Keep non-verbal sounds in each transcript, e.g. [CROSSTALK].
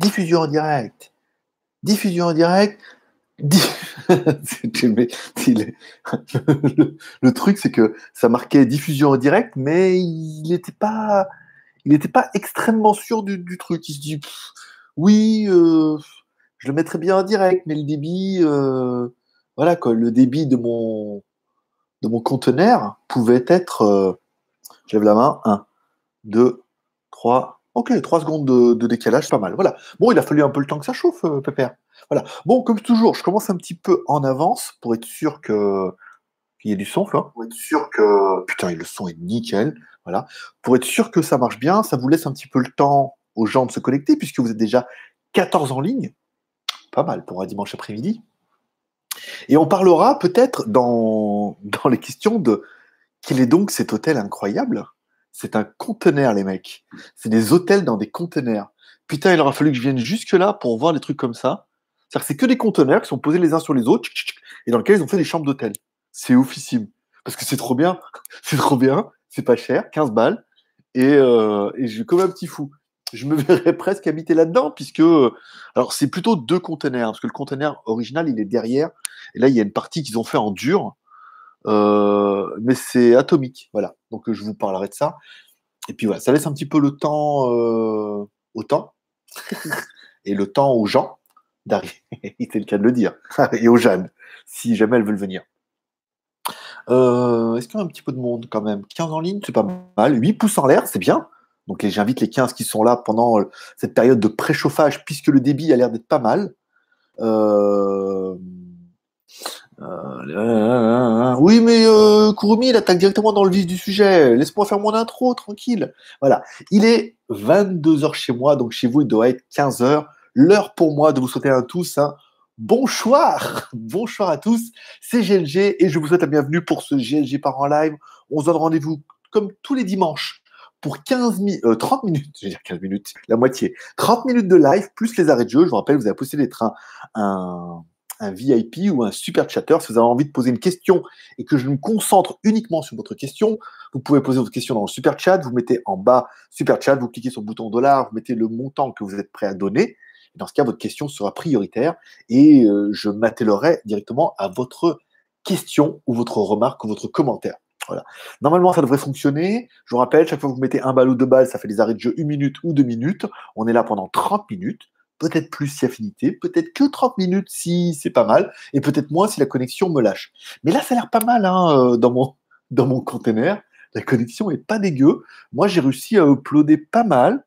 diffusion en direct, diffusion en direct. [LAUGHS] [LAUGHS] le, truc, c'est que ça marquait diffusion en direct, mais il n'était pas, extrêmement sûr du, truc. Il se dit, oui, euh, je le mettrais bien en direct, mais le débit, euh, voilà le débit de mon, de mon conteneur pouvait être, euh, la main, 1, 2, 3, ok, 3 secondes de, décalage, pas mal. Voilà. Bon, il a fallu un peu le temps que ça chauffe, Pépère. Voilà. Bon, comme toujours, je commence un petit peu en avance pour être sûr que qu'il y ait du son, là. Pour être sûr que. Putain, le son est nickel. Voilà. Pour être sûr que ça marche bien, ça vous laisse un petit peu le temps aux gens de se connecter, puisque vous êtes déjà 14 en ligne. Pas mal pour un dimanche après-midi. Et on parlera peut-être dans, [LAUGHS] dans les questions de quel est donc cet hôtel incroyable? C'est un conteneur, les mecs. C'est des hôtels dans des conteneurs. Putain, il aura fallu que je vienne jusque-là pour voir des trucs comme ça. C'est-à-dire que c'est que des conteneurs qui sont posés les uns sur les autres et dans lesquels ils ont fait des chambres d'hôtel. C'est oufissime. Parce que c'est trop bien. [LAUGHS] C'est trop bien. C'est pas cher, 15 balles. Et, euh, et je comme un petit fou je me [LAUGHS] verrais presque habiter là-dedans, puisque. Alors, c'est plutôt deux conteneurs, parce que le conteneur original, il est derrière. Et là, il y a une partie qu'ils ont fait en dur, euh, mais c'est atomique. Voilà. Donc, je vous parlerai de ça. Et puis, voilà, ça laisse un petit peu le temps euh, au temps, [LAUGHS] et le temps aux gens d'arriver. [LAUGHS] c'est le cas de le dire. [LAUGHS] et aux jeunes, si jamais elles veulent venir. Euh, est-ce qu'il y a un petit peu de monde quand même? 15 en ligne, c'est pas mal. 8 pouces en l'air, c'est bien. Donc j'invite les 15 qui sont là pendant euh, cette période de préchauffage, puisque le débit a l'air d'être pas mal. Euh, euh, oui, mais Kurumi, il attaque directement dans le vif du sujet. Laisse-moi faire mon intro, tranquille. Voilà. Il est 22h chez moi, donc chez vous, il doit être 15h. L'heure pour moi de vous souhaiter à tous un bonsoir. [LAUGHS] Bonsoir à tous. C'est GLG et je vous souhaite la bienvenue pour ce GLG par en live. On se donne rendez-vous comme tous les dimanches pour 15 30 euh, minutes, je vais dire 15 minutes, la moitié, 30 minutes de live plus les arrêts de jeu. Je vous rappelle, vous avez possibilité d'être un, un, VIP ou un super chatter. Si vous avez envie de poser une question et que je me concentre uniquement sur votre question, vous pouvez poser votre question dans le super chat. Vous mettez en bas super chat, vous cliquez sur le bouton dollar, vous mettez le montant que vous êtes prêt à donner. dans ce cas, votre question sera prioritaire et euh, je m'attellerai directement à votre question ou votre remarque ou votre commentaire. Normalement, ça devrait fonctionner. Je vous rappelle, chaque fois que vous mettez un balle ou deux balles, ça fait des arrêts de jeu une minute ou deux minutes. On est là pendant 30 minutes. Peut-être plus si affinité, peut-être que 30 minutes si c'est pas mal, et peut-être moins si la connexion me lâche. Mais là, ça a l'air pas mal hein, euh, dans, mon, [LAUGHS] dans mon container. La connexion est pas dégueu. Moi, j'ai réussi à uploader pas mal.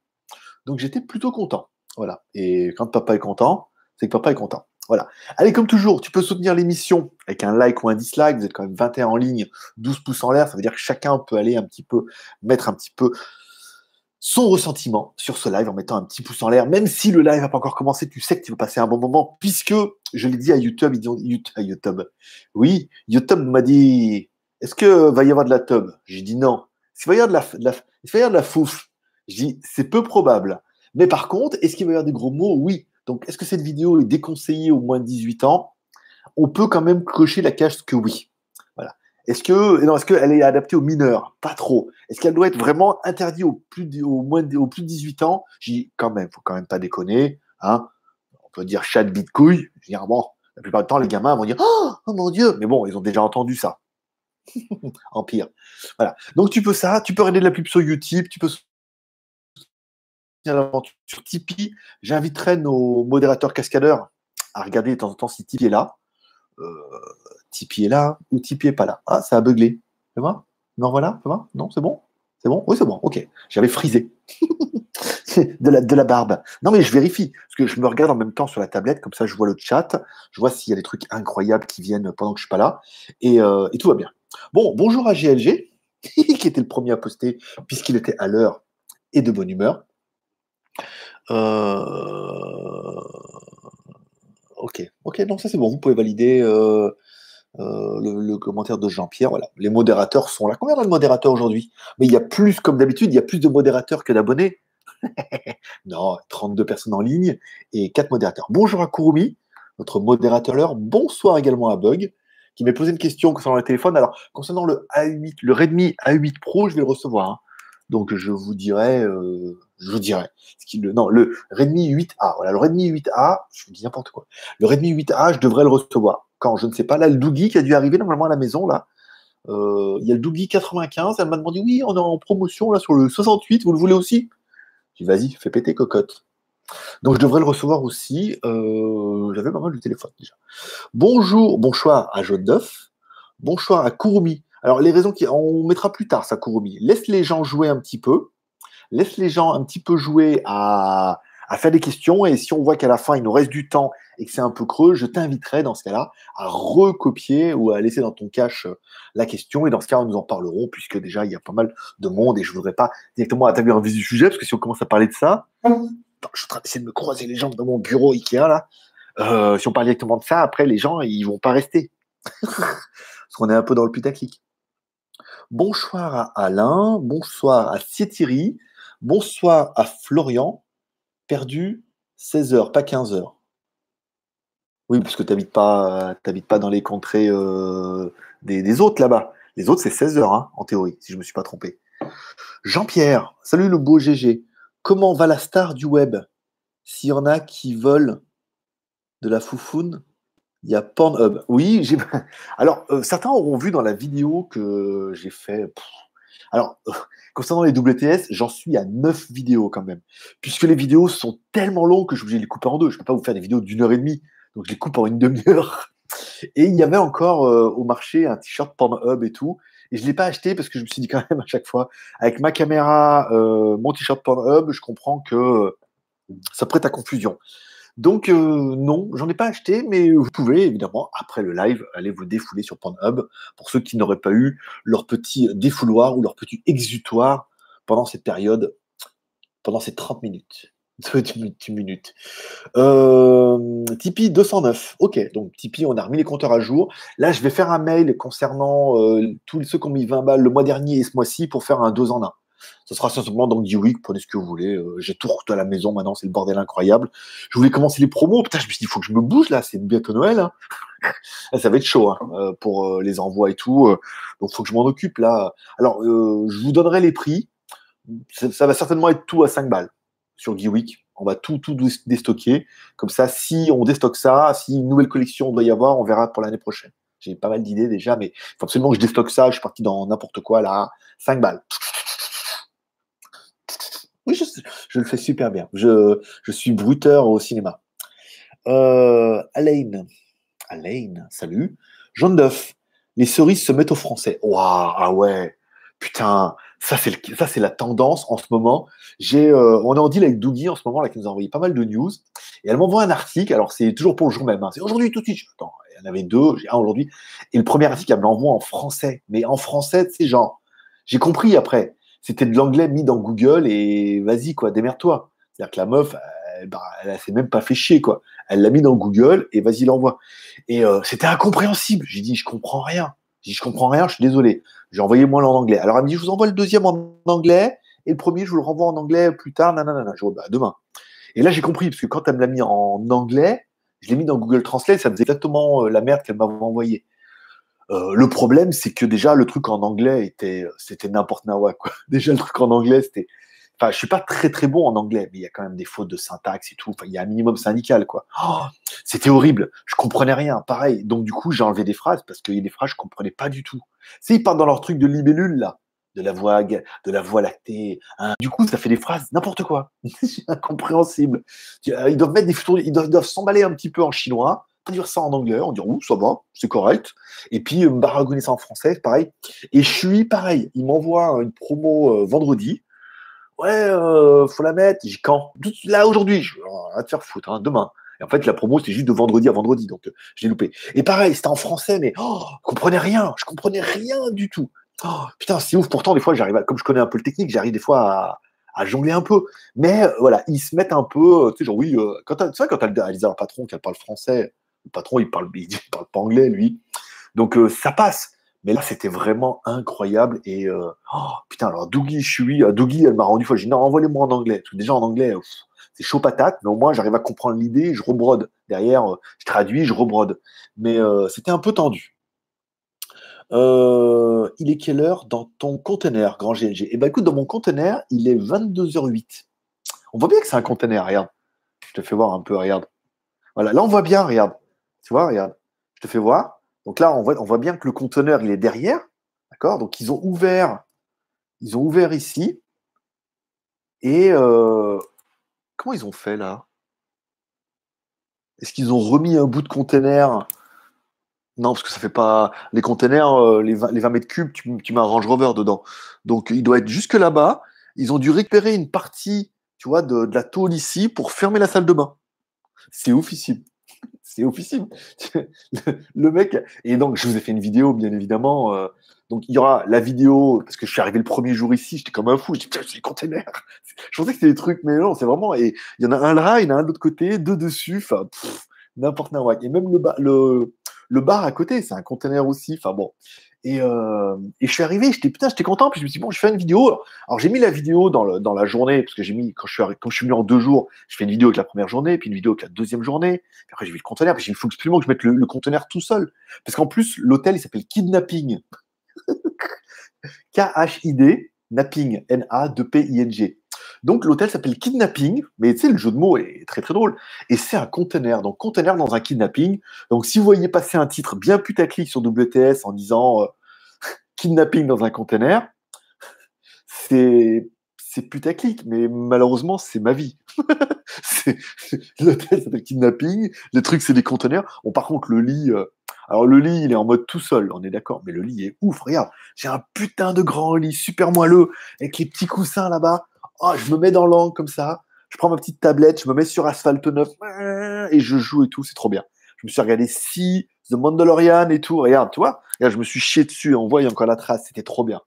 Donc, j'étais plutôt content. Voilà. Et quand papa est content, c'est que papa est content. Voilà. Allez, comme toujours, tu peux soutenir l'émission avec un like ou un dislike. Vous êtes quand même 21 en ligne, 12 pouces en l'air. Ça veut dire que chacun peut aller un petit peu, mettre un petit peu son ressentiment sur ce live en mettant un petit pouce en l'air. Même si le live n'a pas encore commencé, tu sais que tu vas passer un bon moment puisque, je l'ai dit à YouTube, YouTube, YouTube. Oui, YouTube m'a dit, est-ce que va y avoir de la tub J'ai dit non. S'il va y avoir de la, de va y avoir de la fouf, je dis c'est peu probable. Mais par contre, est-ce qu'il va y avoir des gros mots? Oui. Donc, est-ce que cette vidéo est déconseillée aux moins de 18 ans? On peut quand même cocher la case que oui. Est-ce que non, est-ce qu'elle est adaptée aux mineurs? Pas trop. Est-ce qu'elle doit être vraiment interdite aux plus de, moins plus de 18 ans? J'y quand même, faut quand même pas déconner. Hein On peut dire chat de bitcouille. bon, la plupart du temps, les gamins vont dire oh, oh mon dieu, mais bon, ils ont déjà entendu ça. [LAUGHS] en pire. Voilà. Donc tu peux ça, tu peux regarder de la pub sur YouTube, tu peux sur Tipeee. J'inviterai nos modérateurs cascadeurs à regarder de temps en temps si Tipeee est là. Euh, Tipeee est là ou Tipeee est pas là. Ah, ça a buglé. C'est moi Non, voilà, c'est moi Non, c'est bon? C'est bon? Oui, c'est bon, ok. J'avais frisé. [LAUGHS] de, la, de la barbe. Non, mais je vérifie. Parce que je me regarde en même temps sur la tablette, comme ça je vois le chat. Je vois s'il y a des trucs incroyables qui viennent pendant que je suis pas là. Et, euh, et tout va bien. Bon, bonjour à GLG, [LAUGHS] qui était le premier à poster, puisqu'il était à l'heure et de bonne humeur. Euh, ok, ok, donc ça c'est bon, vous pouvez valider euh, euh, le, commentaire de Jean-Pierre. Voilà, les modérateurs sont là. Combien de modérateurs aujourd'hui? Mais il y a plus, comme d'habitude, il y a plus de modérateurs que d'abonnés. [LAUGHS] non, 32 personnes en ligne et 4 modérateurs. Bonjour à Kurumi, notre modérateur. Bonsoir également à Bug, qui m'a posé une question concernant le téléphone. Alors, concernant le A8, le Redmi A8 Pro, je vais le recevoir. Hein. Donc, je vous dirai, je vous dirai. Non, le Redmi 8A, voilà, le Redmi 8A, je vous dis n'importe quoi. Le Redmi 8A, je devrais le recevoir. Je ne sais pas, là, le Doogie qui a dû arriver normalement à la maison, là. Euh, il y a le Doogie 95, elle m'a demandé, oui, on est en promotion là sur le 68, vous le voulez aussi? J'ai dit, vas-y, fais péter cocotte. Donc je devrais le recevoir aussi. Euh, j'avais pas mal de téléphone déjà. Bonjour, bonsoir à Jaune d'œuf. Bonsoir à Kurumi. Alors les raisons qui, on mettra plus tard ça Kurumi. Laisse les gens jouer un petit peu. Laisse les gens un petit peu jouer à, à faire des questions et si on voit qu'à la fin il nous reste du temps et que c'est un peu creux, je t'inviterai dans ce cas-là à recopier ou à laisser dans ton cache euh, la question et dans ce cas nous en parlerons puisque déjà il y a pas mal de monde et je voudrais pas directement attaquer un vif du sujet parce que si on commence à parler de ça, je suis en train d'essayer de me croiser les jambes dans mon bureau Ikea là. Euh, si on parle directement de ça, après les gens ils vont pas rester [LAUGHS] parce qu'on est un peu dans le putaclic. Bonsoir à Alain, bonsoir à Sietiri, bonsoir à Florian, perdu 16 heures, pas 15 heures. Oui, parce que tu n'habites pas, pas dans les contrées euh, des, autres là-bas. Les autres, c'est 16 heures, hein, en théorie, si je ne me suis pas trompé. Jean-Pierre, salut le beau GG. Comment va la star du web? S'il y en a qui veulent de la foufoune, il y a Pornhub. Oui, j'ai. [LAUGHS] Alors, euh, certains auront vu dans la vidéo que j'ai fait. Alors, euh, [LAUGHS] concernant les WTS, j'en suis à 9 vidéos quand même. Puisque les vidéos sont tellement longues que je suis obligé de les couper en deux. Je ne peux pas vous faire des vidéos d'une heure et demie. Donc, je les coupe en une demi-heure. [LAUGHS] Et il y avait encore euh, au marché un t-shirt Pornhub et tout. Et je ne l'ai pas acheté parce que je me suis dit quand même à chaque fois, avec ma caméra, euh, mon t-shirt Pornhub, je comprends que ça prête à confusion. Donc euh, non, j'en ai pas acheté, mais vous pouvez évidemment, après le live, aller vous défouler sur Pornhub pour ceux qui n'auraient pas eu leur petit défouloir ou leur petit exutoire pendant cette période, pendant ces 30 minutes. [LAUGHS] 10 minutes. Euh, Tipeee 209. Ok, donc Tipeee, on a remis les compteurs à jour. Là, je vais faire un mail concernant euh, tous ceux qui ont mis 20 balles le mois dernier et ce mois-ci pour faire un 2 en 1. Ce sera simplement dans du week, prenez ce que vous voulez. Euh, j'ai tout à la maison maintenant, c'est le bordel incroyable. Je voulais commencer les promos. Putain, je me suis dit, il faut que je me bouge là, c'est bientôt Noël. Hein. [LAUGHS] ça va être chaud hein, euh, pour les envois et tout. donc, il faut que je m'en occupe là. Alors, je vous donnerai les prix. Ça, va certainement être tout à 5 balles sur Geeweek. On va tout, tout déstocker. Comme ça, si on déstocke ça, si une nouvelle collection doit y avoir, on verra pour l'année prochaine. J'ai pas mal d'idées déjà, mais il faut absolument que je déstocke ça. Je suis parti dans n'importe quoi là. 5 balles. Oui, je, le fais super bien. Je, suis bruteur au cinéma. Euh, Alain. Alain, salut. Jean d'œuf. Les cerises se mettent au français. Waouh, ah ouais. Putain, ça c'est ça c'est la tendance en ce moment. J'ai euh, on est en deal avec Dougie en ce moment là qui nous a envoyé pas mal de news et elle m'envoie un article. Alors c'est toujours pour le jour même. Hein. C'est aujourd'hui tout de suite. Attends, il y en avait deux, j'ai un aujourd'hui. Et le premier article elle me l'envoie en français, mais en français c'est genre j'ai compris après. C'était de l'anglais mis dans Google et vas-y quoi, démerde-toi. C'est-à-dire que la meuf, elle, bah, elle s'est même pas fait chier quoi. Elle l'a mis dans Google et vas-y l'envoie. Et euh, c'était incompréhensible. J'ai dit je comprends rien. J'ai dit je comprends rien, je suis désolé. J'ai envoyé moi en anglais. Alors elle me dit, je vous envoie le deuxième en anglais et le premier, je vous le renvoie en anglais plus tard. Nanana. Je dis, bah, demain. Et là, j'ai compris, parce que quand elle me l'a mis en anglais, je l'ai mis dans Google Translate, ça faisait exactement euh, la merde qu'elle m'avait envoyé. Euh, le problème, c'est que déjà, le truc en anglais était, c'était n'importe quoi. [LAUGHS] Déjà, le truc en anglais, c'était, Enfin, je suis pas très très bon en anglais, mais il y a quand même des fautes de syntaxe et tout. Enfin, il y a un minimum syndical, quoi. Oh, c'était horrible. Je comprenais rien. Pareil. Donc, du coup, j'ai enlevé des phrases parce qu'il y a des phrases que je comprenais pas du tout. C'est ils partent dans leur truc de libellule, là. De la voix, de la voix lactée. Hein. Du coup, ça fait des phrases n'importe quoi. [LAUGHS] incompréhensible. Ils doivent mettre des ils doivent s'emballer un petit peu en chinois, dire ça en anglais, on dit ouh, ça va, c'est correct. Et puis, me baragouiner ça en français, pareil. Et je suis pareil. Ils m'envoient une promo euh, vendredi ouais, euh, faut la mettre. J'ai quand? Là, aujourd'hui. Je vais te faire foutre, hein, demain. Et en fait, la promo, c'est juste de vendredi à vendredi, donc euh, j'ai loupé. Et pareil, c'était en français, mais oh, je comprenais rien. Je comprenais rien du tout. Oh, putain, c'est ouf. Pourtant, des fois, j'arrive, à, comme je connais un peu le technique, j'arrive des fois à, jongler un peu. Mais euh, voilà, ils se mettent un peu, tu sais, genre oui, quand tu sais, quand tu as un patron qui parle français, le patron, il parle, il [LAUGHS] parle pas anglais, lui. Donc ça passe. Mais là, c'était vraiment incroyable. Et euh, oh, putain, alors Dougie, je suis. Euh, Dougie, elle m'a rendu fois. J'ai dit non, envoyez-moi en anglais. Parce que déjà en anglais, c'est chaud patate, mais au moins j'arrive à comprendre l'idée, je rebrode. Derrière, euh, je traduis, je rebrode. Mais c'était un peu tendu. il est quelle heure dans ton conteneur, grand GLG Eh ben écoute, dans mon conteneur, il est 22h08. On voit bien que c'est un conteneur, regarde. Je te fais voir un peu, regarde. Voilà, là on voit bien, regarde. Tu vois, regarde. Je te fais voir. Donc là, on voit, bien que le conteneur, il est derrière. D'accord? Donc ils ont ouvert, ils ont ouvert ici. Et euh, comment ils ont fait là? Est-ce qu'ils ont remis un bout de conteneur? Non, parce que ça fait pas. Les containers, euh, les, 20, les 20 mètres cubes, tu, mets un Range Rover dedans. Donc, il doit être jusque là-bas. Ils ont dû récupérer une partie, tu vois, de, de la tôle ici pour fermer la salle de bain. C'est oufissime. C'est oufissime. [LAUGHS] le mec. Et donc, je vous ai fait une vidéo, bien évidemment. Euh, donc, il y aura la vidéo, parce que je suis arrivé le premier jour ici, j'étais comme un fou. Je dis, c'est les containers. Je pensais que c'était des trucs, mais non, c'est vraiment. Et il y en a un là, il y en a un de l'autre côté, deux dessus. Enfin, n'importe quoi. Et même le, le, bar à côté, c'est un conteneur aussi. Enfin bon. Et, euh, et, je suis arrivé, j'étais putain, j'étais content. Puis je me suis dit, bon, je fais une vidéo. Alors, j'ai mis la vidéo dans, la journée, parce que j'ai mis, quand je, suis quand je suis venu en deux jours, je fais une vidéo avec la première journée, puis une vidéo avec la deuxième journée. Puis après, j'ai vu le conteneur, puis il faut absolument que je mette le, le conteneur tout seul. Parce qu'en plus, l'hôtel, il s'appelle Kidnapping. [LAUGHS] K-H-I-D, Napping, N-A-2-P-I-N-G. Donc l'hôtel s'appelle Kidnapping, mais tu sais, le jeu de mots est très très drôle. Et c'est un conteneur, donc conteneur dans un kidnapping. Donc si vous voyez passer un titre bien putaclic sur WTS en disant euh, [LAUGHS] Kidnapping dans un conteneur, c'est putaclic, mais malheureusement, c'est ma vie. [LAUGHS] L'hôtel s'appelle Kidnapping, les trucs, c'est des conteneurs. Bon, par contre, le lit, euh, alors le lit, il est en mode tout seul, on est d'accord, mais le lit est ouf, regarde, j'ai un putain de grand lit super moelleux, avec les petits coussins là-bas. Oh, je me mets dans l'angle comme ça, je prends ma petite tablette, je me mets sur Asphalte 9 et je joue et tout, c'est trop bien. Je me suis regardé si The Mandalorian et tout, regarde, tu vois, je me suis chié dessus, on voit encore la trace, c'était trop bien.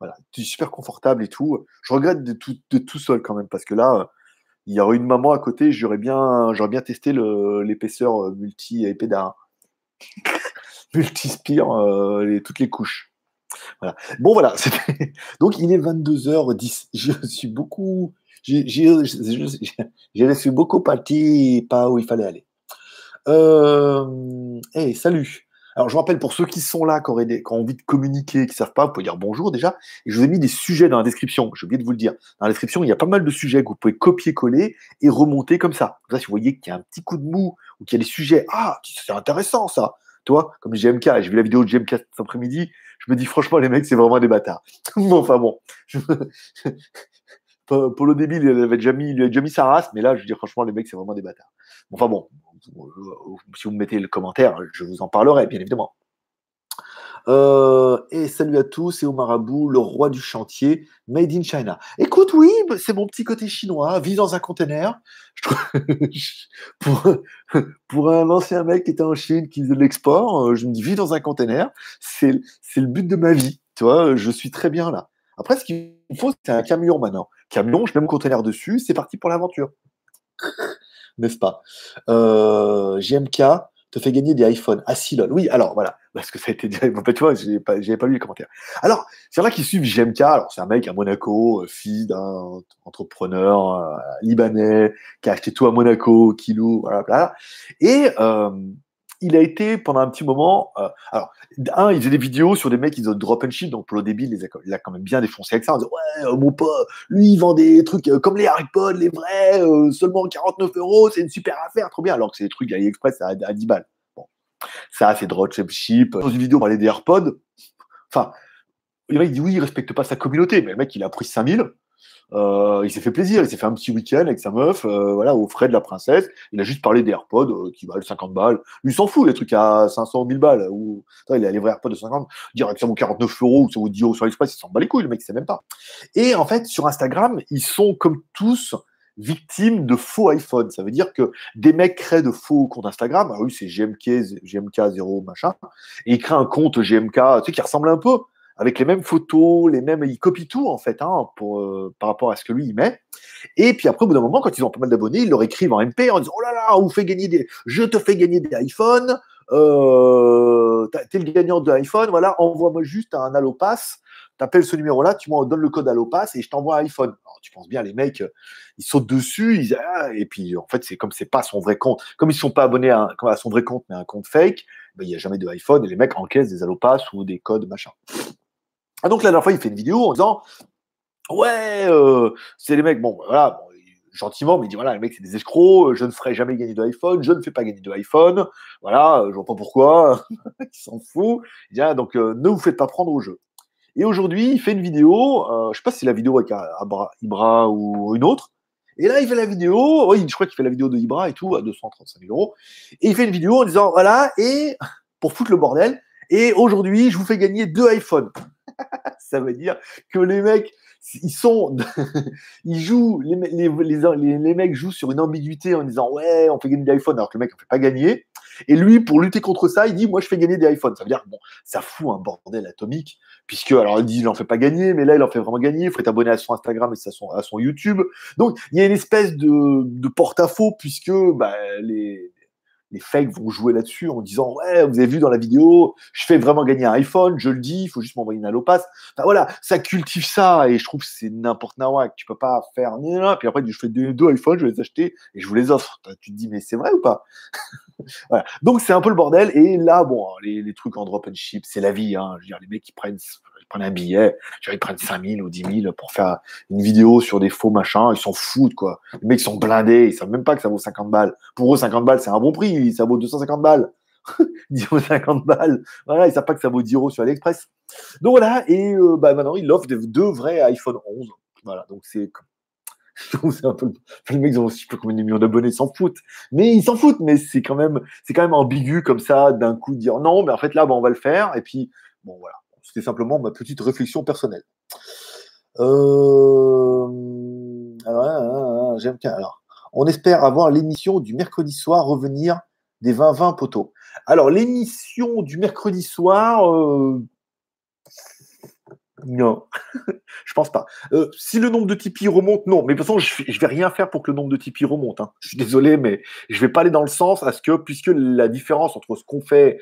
Voilà, c'est super confortable et tout. Je regrette de tout, de tout seul quand même, parce que là, il y aurait une maman à côté, j'aurais bien, bien testé l'épaisseur euh, multi-épée [LAUGHS] multi-spire, euh, toutes les couches. Bon, voilà. [LAUGHS] Donc, il est 22h10. Je suis beaucoup. J'ai reçu beaucoup parti pas où il fallait aller. Euh, hey, salut. Alors, je rappelle pour ceux qui sont là, qui, ont envie de communiquer, qui ne savent pas, vous pouvez dire bonjour déjà. Je vous ai mis des sujets dans la description. J'ai oublié de vous le dire. Dans la description, il y a pas mal de sujets que vous pouvez copier-coller et remonter comme ça. Comme ça, si vous voyez qu'il y a un petit coup de mou ou qu'il y a des sujets, ah, c'est intéressant ça. Toi, comme GMK, j'ai vu la vidéo de GMK cet après-midi, je me dis franchement, les mecs, c'est vraiment des bâtards. [LAUGHS] bon, enfin bon. [LAUGHS] Pour le débile, il avait déjà mis, il a déjà mis sa race, mais là, je dire, franchement, les mecs, c'est vraiment des bâtards. Enfin bon, si vous me mettez le commentaire, je vous en parlerai, bien évidemment. Euh, et salut à tous, c'est Omarabou, le roi du chantier, made in China. Écoute, oui, c'est mon petit côté chinois, vit dans un conteneur. [LAUGHS] pour, un ancien mec qui était en Chine, qui faisait de l'export, euh, je me dis, vis dans un conteneur, c'est le but de ma vie. Tu vois, je suis très bien là. Après, ce qu'il faut, c'est un camion maintenant. Camion, je mets mon conteneur dessus, c'est parti pour l'aventure. [LAUGHS] N'est-ce pas? Euh, JMK, te fait gagner des iPhones. Ah si. Oui, alors voilà, parce que ça a été dit. Bon, tu vois, j'avais pas, pas lu les commentaires. Alors, c'est là qui suivent GMK. Alors, c'est un mec à Monaco, euh, fils d'un entrepreneur euh, libanais qui a acheté tout à Monaco, qui loue, voilà, voilà. Et euh, il a été pendant un petit moment. Euh, alors, un, il faisait des vidéos sur des mecs qui ont drop and ship, donc pour le débit, il, il a quand même bien défoncé avec ça. Ouais, euh, mon pote, lui, il vend des trucs euh, comme les iPods, les vrais, seulement 49 euros, c'est une super affaire, trop bien. Alors que c'est des trucs AliExpress à, à 10 balles. Bon, ça, c'est drop and ship. Dans une vidéo, on parlait des AirPods. Enfin, le mec dit, oui, il respecte pas sa communauté, mais le mec, il a pris 5000. Euh, il s'est fait plaisir, il s'est fait un petit week-end avec sa meuf, euh, voilà, aux frais de la princesse. Il a juste parlé des AirPods euh, qui valent 50 balles. Lui s'en fout, les trucs à 500 ou 1000 balles. Ou, il a les vrais AirPods de 50, dire que ça vaut 49 euros ou ça vaut 10 euros sur l'Express, il s'en bat les couilles, le mec, il sait même pas. Et en fait, sur Instagram, ils sont comme tous victimes de faux iPhone. Ça veut dire que des mecs créent de faux comptes Instagram. Ah oui, c'est GMK, GMK 0 machin. Et ils créent un compte GMK, tu sais, qui ressemble un peu avec les mêmes photos, les mêmes, il copie tout en fait, hein, euh, par rapport à ce que lui il met. Et puis après, au bout d'un moment, quand ils ont pas mal d'abonnés, ils leur écrivent en MP en disant oh là là, on fait gagner des, je te fais gagner des iPhones, euh, t'es le gagnant de iPhone, voilà, envoie-moi juste un Allopass, t'appelles ce numéro-là, tu m'en donnes le code Allopass et je t'envoie un iPhone. Alors, tu penses bien, les mecs, ils sautent dessus, ils, ah, et puis en fait, c'est comme c'est pas son vrai compte, comme ils sont pas abonnés à, son vrai compte, mais à un compte fake, ben, il n'y a jamais de iPhone et les mecs encaissent des Allopass ou des codes machin. Ah, donc la dernière fois, il fait une vidéo en disant Ouais, euh, c'est les mecs, bon, voilà, gentiment, mais il dit voilà, les mecs, c'est des escrocs, je ne ferai jamais gagner de iPhone, je ne fais pas gagner de iPhone, voilà, je vois pas pourquoi, [LAUGHS] il s'en fout. Il dit, ah, donc ne vous faites pas prendre au jeu. Et aujourd'hui, il fait une vidéo, euh, je sais pas si c'est la vidéo avec Ibra ou une autre, et là, il fait la vidéo, oui, je crois qu'il fait la vidéo de Ibra et tout, à 235 000 euros. Et il fait une vidéo en disant, voilà, et pour foutre le bordel, et aujourd'hui, je vous fais gagner deux iPhones. [LAUGHS] ça veut dire que les mecs, ils sont, [LAUGHS] ils jouent, les, les, les, mecs jouent sur une ambiguïté en disant ouais, on fait gagner des iPhones alors que le mec ne fait pas gagner. Et lui, pour lutter contre ça, il dit moi je fais gagner des iPhones. Ça veut dire bon, ça fout un bordel atomique puisque alors il dit il en fait pas gagner, mais là il en fait vraiment gagner. Il faut être abonné à son Instagram et à son, à son YouTube. Donc il y a une espèce de, de porte-à-faux puisque bah, les les fakes vont jouer là-dessus en disant ouais vous avez vu dans la vidéo je fais vraiment gagner un iPhone je le dis il faut juste m'envoyer une allopass enfin voilà ça cultive ça et je trouve que c'est n'importe quoi tu peux pas faire puis après je fais deux, deux iPhones je vais les acheter et je vous les offre. Tu te dis mais c'est vrai ou pas? Donc c'est un peu le bordel et là bon les, trucs en drop and ship c'est la vie hein. je veux dire les mecs qui prennent ils prennent un billet, ils prennent 5000 ou 10 000 pour faire une vidéo sur des faux machins, ils s'en foutent, quoi. Les mecs sont blindés, ils savent même pas que ça vaut 50 balles. Pour eux, 50 balles, c'est un bon prix, ça vaut 250 balles. [LAUGHS] 10 euros 50 balles. Voilà, ils savent pas que ça vaut 10 euros sur AliExpress. Donc voilà, et euh, bah, maintenant, ils offrent deux vrais iPhone 11. Voilà, donc c'est [LAUGHS] c'est un peu les mecs ont aussi peu combien de millions d'abonnés s'en foutent mais ils s'en foutent mais c'est quand même c'est quand même ambigu comme ça d'un coup de dire non mais en fait là on va le faire et puis bon voilà c'était simplement ma petite réflexion personnelle. Euh, alors, hein, hein, hein, j'aime Alors, on espère avoir l'émission du mercredi soir revenir des 20-20 poteaux. Alors, l'émission du mercredi soir, euh, non, [LAUGHS] je pense pas. Euh, si le nombre de Tipeee remonte, non. Mais de toute façon, je, ne vais rien faire pour que le nombre de Tipeee remonte. Je suis désolé, mais je vais pas aller dans le sens à ce que, puisque la différence entre ce qu'on fait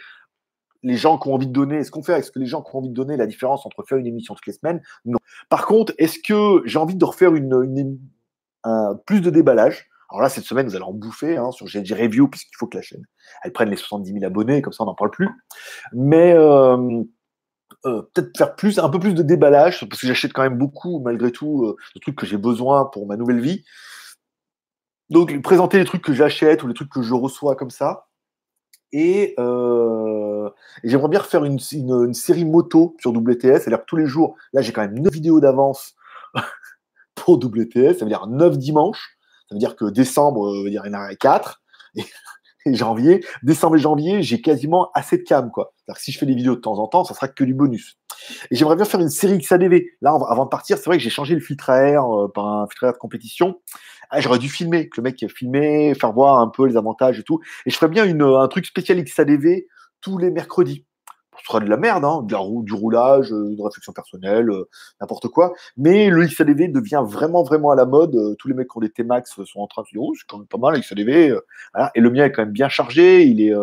les gens qui ont envie de donner, est-ce qu'on fait avec ce que les gens qui ont envie de donner la différence entre faire une émission toutes les semaines Non. Par contre, est-ce que j'ai envie de refaire une, plus de déballage? Alors là, cette semaine, vous allez en bouffer hein, sur GG Review, puisqu'il faut que la chaîne elle prenne les 70 000 abonnés, comme ça on n'en parle plus. Mais euh, euh, peut-être faire plus, un peu plus de déballage, parce que j'achète quand même beaucoup, malgré tout, euh, de trucs que j'ai besoin pour ma nouvelle vie. Donc, présenter les trucs que j'achète ou les trucs que je reçois comme ça. Et, euh, j'aimerais bien refaire une, série moto sur WTS. C'est-à-dire que tous les jours, là j'ai quand même 9 vidéos d'avance [LAUGHS] pour WTS. Ça veut dire 9 dimanches. Ça veut dire que décembre, il y en a 4. Et, janvier, décembre et janvier, j'ai quasiment assez de cam. Quoi. Que si je fais des vidéos de temps en temps, ça sera que du bonus. Et j'aimerais bien faire une série XADV. Là, avant de partir, c'est vrai que j'ai changé le filtre à air euh, par un filtre à air de compétition. Ah, j'aurais dû filmer, que le mec filmer, faire voir un peu les avantages et tout. Et je ferais bien une, un truc spécial XADV tous les mercredis. Ce sera de la merde, hein, du roulage, euh, de réflexion personnelle, euh, n'importe quoi. Mais le XADV devient vraiment, vraiment à la mode. Euh, tous les mecs qui ont des T-Max sont en train de dire, oh, c'est quand même pas mal, XADV. Et le mien est quand même bien chargé, il est,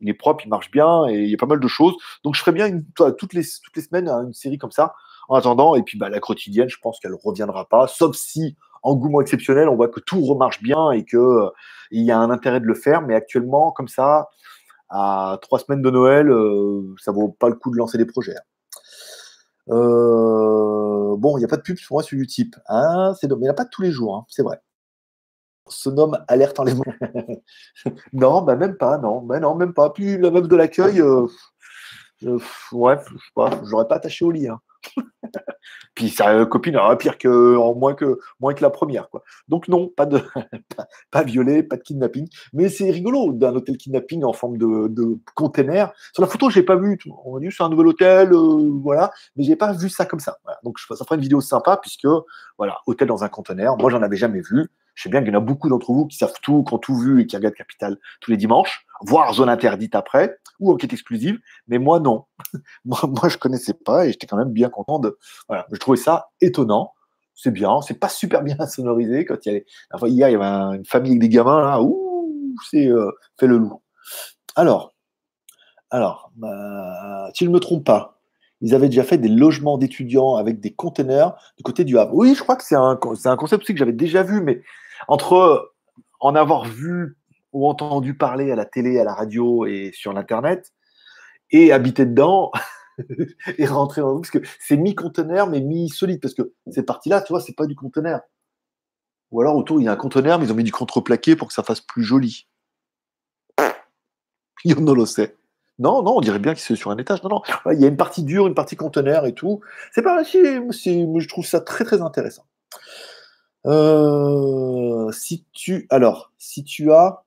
il est propre, il marche bien, et il y a pas mal de choses. Donc je ferais bien toutes, les, toutes les semaines une série comme ça, en attendant. Et puis bah, la quotidienne, je pense qu'elle ne reviendra pas, sauf si engouement exceptionnel, on voit que tout remarche bien et que euh, il y a un intérêt de le faire. Mais actuellement, comme ça, à trois semaines de Noël, euh, ça vaut pas le coup de lancer des projets. Hein. Euh, bon, il n'y a pas de pub pour moi sur Utip. Hein, c'est mais il n'y a pas tous les jours, hein, c'est vrai. Se nomme alerte en les [LAUGHS] Non, bah même pas, non, bah non, même pas. Puis la meuf de l'accueil, ouais, je sais pas, j'aurais pas attaché au lit. Hein. [LAUGHS] Puis sa copine aura pire que, moins que, moins que la première, quoi. Donc non, pas de, [LAUGHS] pas, violet, pas de kidnapping. Mais c'est rigolo d'un hôtel kidnapping en forme de, de container. Sur la photo, je l'ai pas vu. On a dit c'est un nouvel hôtel, euh, voilà. Mais j'ai pas vu ça comme ça. Donc ça fera une vidéo sympa puisque, voilà, hôtel dans un conteneur. Moi, j'en avais jamais vu. Je sais bien qu'il y en a beaucoup d'entre vous qui savent tout, qui ont tout vu et qui regardent Capital tous les dimanches, voire zone interdite après, ou enquête exclusive. Mais moi, non. [LAUGHS] moi, moi, je connaissais pas et j'étais quand même bien content de. Voilà, je trouvais ça étonnant. C'est bien, c'est pas super bien [LAUGHS] sonorisé. Quand il y a, hier, il y avait une famille avec des gamins là, ouh, c'est euh, fait le loup. Alors, alors, bah, si je ne me trompe pas, ils avaient déjà fait des logements d'étudiants avec des containers du côté du Havre. Oui, je crois que c'est un, concept aussi que j'avais déjà vu, mais entre en avoir vu ou entendu parler à la télé, à la radio et sur l'Internet, et habiter dedans [LAUGHS] et rentrer dans parce que c'est mi-conteneur mais mi-solide, parce que cette partie-là, tu vois, c'est pas du conteneur. Ou alors autour, il y a un conteneur, mais ils ont mis du contreplaqué pour que ça fasse plus joli. [LAUGHS] Yo le sait. Non, non, on dirait bien que c'est sur un étage. Non, non. Il y a une partie dure, une partie conteneur et tout. C'est pas je trouve ça très très intéressant. Euh, si tu, alors, si tu as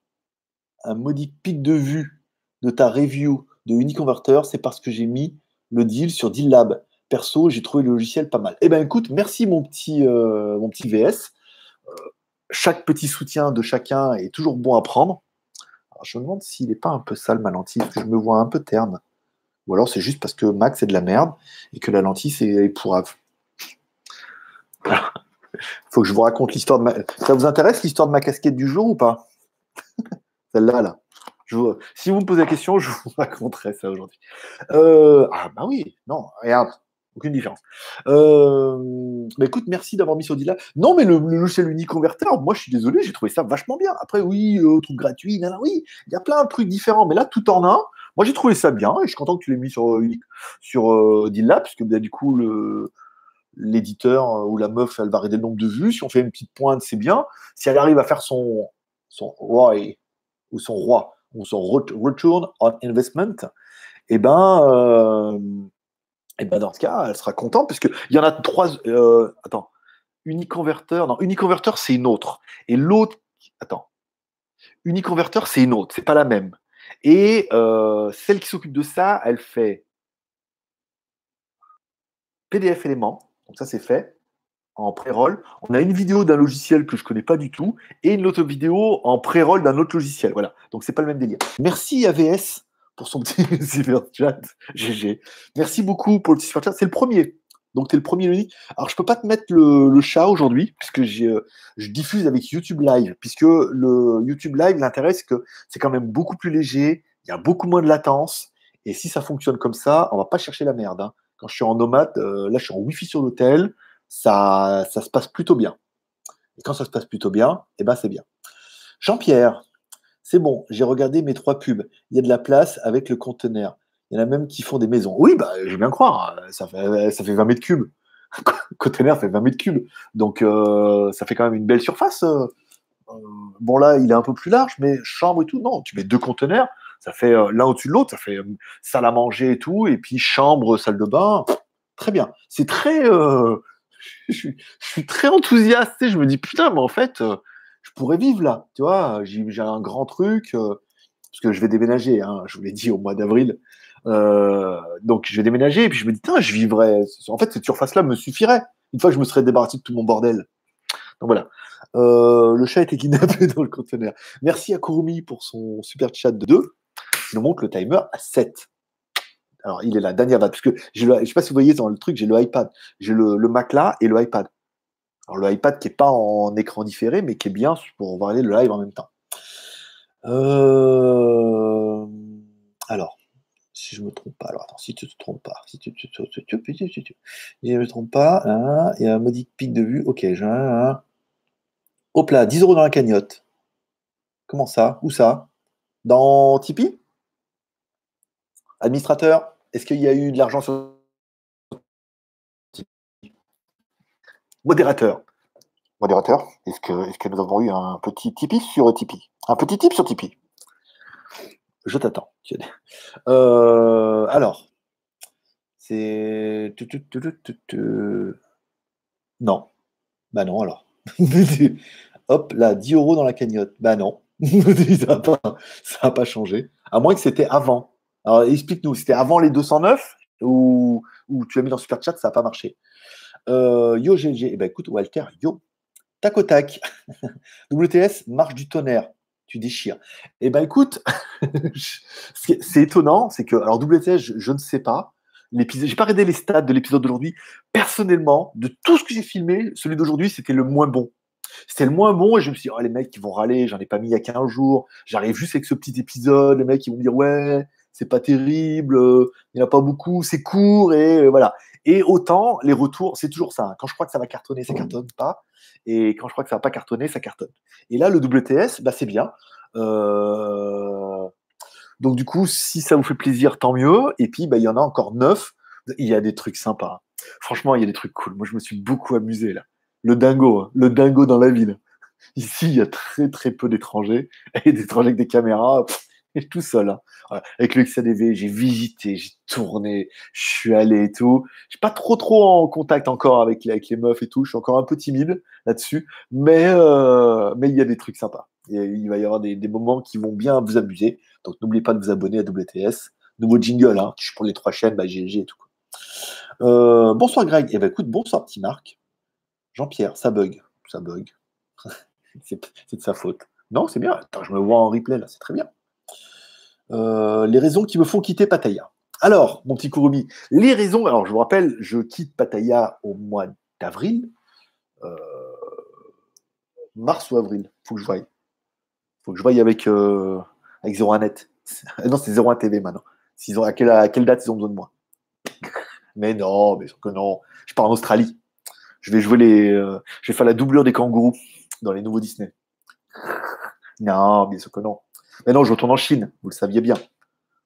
un modique pic de vue de ta review de Uniconverter, c'est parce que j'ai mis le deal sur Deal Lab. Perso, j'ai trouvé le logiciel pas mal. Eh ben, écoute, merci mon petit, euh, VS. Euh, chaque petit soutien de chacun est toujours bon à prendre. Je me demande s'il n'est pas un peu sale ma lentille, parce que je me vois un peu terne. Ou alors c'est juste parce que Mac c'est de la merde et que la lentille c'est pourrave. [LAUGHS] Faut que je vous raconte l'histoire de ma. Ça vous intéresse l'histoire de ma casquette du jour ou pas? [LAUGHS] Celle-là, là. Si vous me posez la question, je vous raconterai ça aujourd'hui. Euh, ah bah oui, non, regarde, aucune différence. Euh, bah écoute, merci d'avoir mis sur Dila. Non, mais le, logiciel Uniconverter, moi je suis désolé, j'ai trouvé ça vachement bien. Après, oui, euh, truc gratuit, oui, il y a plein de trucs différents, mais là, tout en un, moi j'ai trouvé ça bien et je suis content que tu l'aies mis sur, sur euh, Dila, puisque bah, du coup, l'éditeur ou la meuf, elle va arrêter le nombre de vues. Si on fait une petite pointe, c'est bien. Si elle arrive à faire son, son roi ou son roi ou son return on investment, eh ben, euh, et ben dans ce cas, elle sera contente puisque il y en a trois. Euh, attends, Uniconverter, non, Uniconverter c'est une autre. Et l'autre, attends, Uniconverter c'est une autre, c'est pas la même. Et euh, celle qui s'occupe de ça, elle fait PDF éléments, donc ça c'est fait en pré-roll. On a une vidéo d'un logiciel que je connais pas du tout et une autre vidéo en pré-roll d'un autre logiciel. Voilà. Donc c'est pas le même délire. Merci AVS pour son [LAUGHS] petit super chat. GG. Merci beaucoup pour le petit super chat. C'est le premier. Donc tu es le premier le Alors je peux pas te mettre le, chat aujourd'hui puisque euh, je diffuse avec YouTube Live puisque le YouTube Live l'intérêt c'est que c'est quand même beaucoup plus léger, il y a beaucoup moins de latence et si ça fonctionne comme ça, on va pas chercher la merde. Hein. Quand je suis en nomade, euh, là je suis en Wi-Fi sur l'hôtel, ça, ça se passe plutôt bien. Et quand ça se passe plutôt bien, eh ben c'est bien. Jean-Pierre, c'est bon, j'ai regardé mes trois pubs. Il y a de la place avec le conteneur. Il y en a même qui font des maisons. Oui, bah, je veux bien croire. Ça fait, ça fait 20 mètres cubes. [LAUGHS] conteneur fait 20 mètres cubes. Donc, euh, ça fait quand même une belle surface. Euh, bon, là, il est un peu plus large, mais chambre et tout. Non, tu mets deux conteneurs. Ça fait euh, l'un au-dessus de l'autre. Ça fait salle à manger et tout. Et puis, chambre, salle de bain. Très bien. C'est très [LAUGHS] je, suis, très enthousiaste. je me dis, putain, mais en fait, euh, je pourrais vivre là. Tu vois, j'ai un grand truc, euh, parce que je vais déménager, hein, je vous l'ai dit au mois d'avril. Euh, donc, je vais déménager, et puis je me dis, je vivrais. En fait, cette surface-là me suffirait, une fois que je me serais débarrassé de tout mon bordel. Donc voilà. le chat était kidnappé [LAUGHS] dans le conteneur. Merci à Kurumi pour son super chat de 2. Il nous montre le timer à 7. Alors, il est là, Daniel parce que je ne sais pas si vous voyez dans le truc, j'ai le iPad. J'ai le, Mac là et le iPad. Alors, le iPad qui n'est pas en écran différé, mais qui est bien pour voir le live en même temps. Euh, alors, si je ne me trompe pas, alors attends, si tu ne te trompes pas, si tu ne me trompe pas, hein, il y a un modique pic de vue, ok, j'ai un, Hop là, 10 euros dans la cagnotte. Comment ça? Où ça? Dans Tipeee? Administrateur? Est-ce qu'il y a eu de l'argent sur Modérateur. Modérateur, est-ce que, nous avons eu un petit Tipeee sur Tipeee? Un petit tip sur Tipeee? Je t'attends. Euh, alors, c'est. Non. Bah non, alors. [LAUGHS] Hop, là, 10 euros dans la cagnotte. Bah non. [LAUGHS] ça n'a pas changé. À moins que c'était avant. Alors, explique-nous, c'était avant les 209 ou, tu as mis dans Super Chat, ça n'a pas marché? Euh, Yo GG, eh ben, écoute, Walter, yo, tac au tac. [LAUGHS] WTS, marche du tonnerre, tu déchires. Eh ben écoute, [LAUGHS] c'est étonnant, c'est que, alors WTS, je, ne sais pas, l'épisode, j'ai pas regardé les stats de l'épisode d'aujourd'hui. Personnellement, de tout ce que j'ai filmé, celui d'aujourd'hui, c'était le moins bon. C'était le moins bon et je me suis dit, oh, les mecs qui vont râler, j'en ai pas mis il y a 15 jours, j'arrive juste avec ce petit épisode, les mecs ils vont me dire, ouais, c'est pas terrible, euh, il n'y en a pas beaucoup, c'est court et euh, voilà. Et autant les retours, c'est toujours ça. Hein. Quand je crois que ça va cartonner, ça cartonne pas. Et quand je crois que ça va pas cartonner, ça cartonne. Et là, le WTS, bah, c'est bien. Euh, donc du coup, si ça vous fait plaisir, tant mieux. Et puis, bah, il y en a encore neuf. Il y a des trucs sympas. Franchement, il y a des trucs cool. Moi, je me suis beaucoup amusé là. Le dingo, hein. le dingo dans la ville. Ici, il y a très très peu d'étrangers. Et des étrangers avec des caméras, [LAUGHS] tout seul. Hein. Avec le XADV, j'ai visité, j'ai tourné, je suis allé et tout. Je suis pas trop trop en contact encore avec les, meufs et tout. Je suis encore un peu timide là-dessus. Mais euh, mais il y a des trucs sympas. Il va y avoir des, moments qui vont bien vous amuser. Donc n'oubliez pas de vous abonner à WTS. Nouveau jingle, hein. Je suis pour les trois chaînes, bah, GLG et tout. Euh, bonsoir Greg. Eh ben écoute, bonsoir petit Marc. Jean-Pierre, ça bug. Ça bug. [LAUGHS] c'est de sa faute. Non, c'est bien. Attends, je me vois en replay là, c'est très bien. Euh, les raisons qui me font quitter Pattaya. Alors, mon petit Kurumi, les raisons. Alors, je vous rappelle, je quitte Pattaya au mois d'avril. Euh, mars ou avril Faut que je voie. Faut que je voie avec, euh, avec 01net. [LAUGHS] non, c'est 01 TV maintenant. Ont, à, quelle, date ils ont besoin de moi? [LAUGHS] Mais non, mais sûr que non. Je pars en Australie. Je vais jouer les. Euh, je faire la doublure des kangourous dans les nouveaux Disney. [LAUGHS] Non, bien sûr que non. Mais non, je retourne en Chine, vous le saviez bien.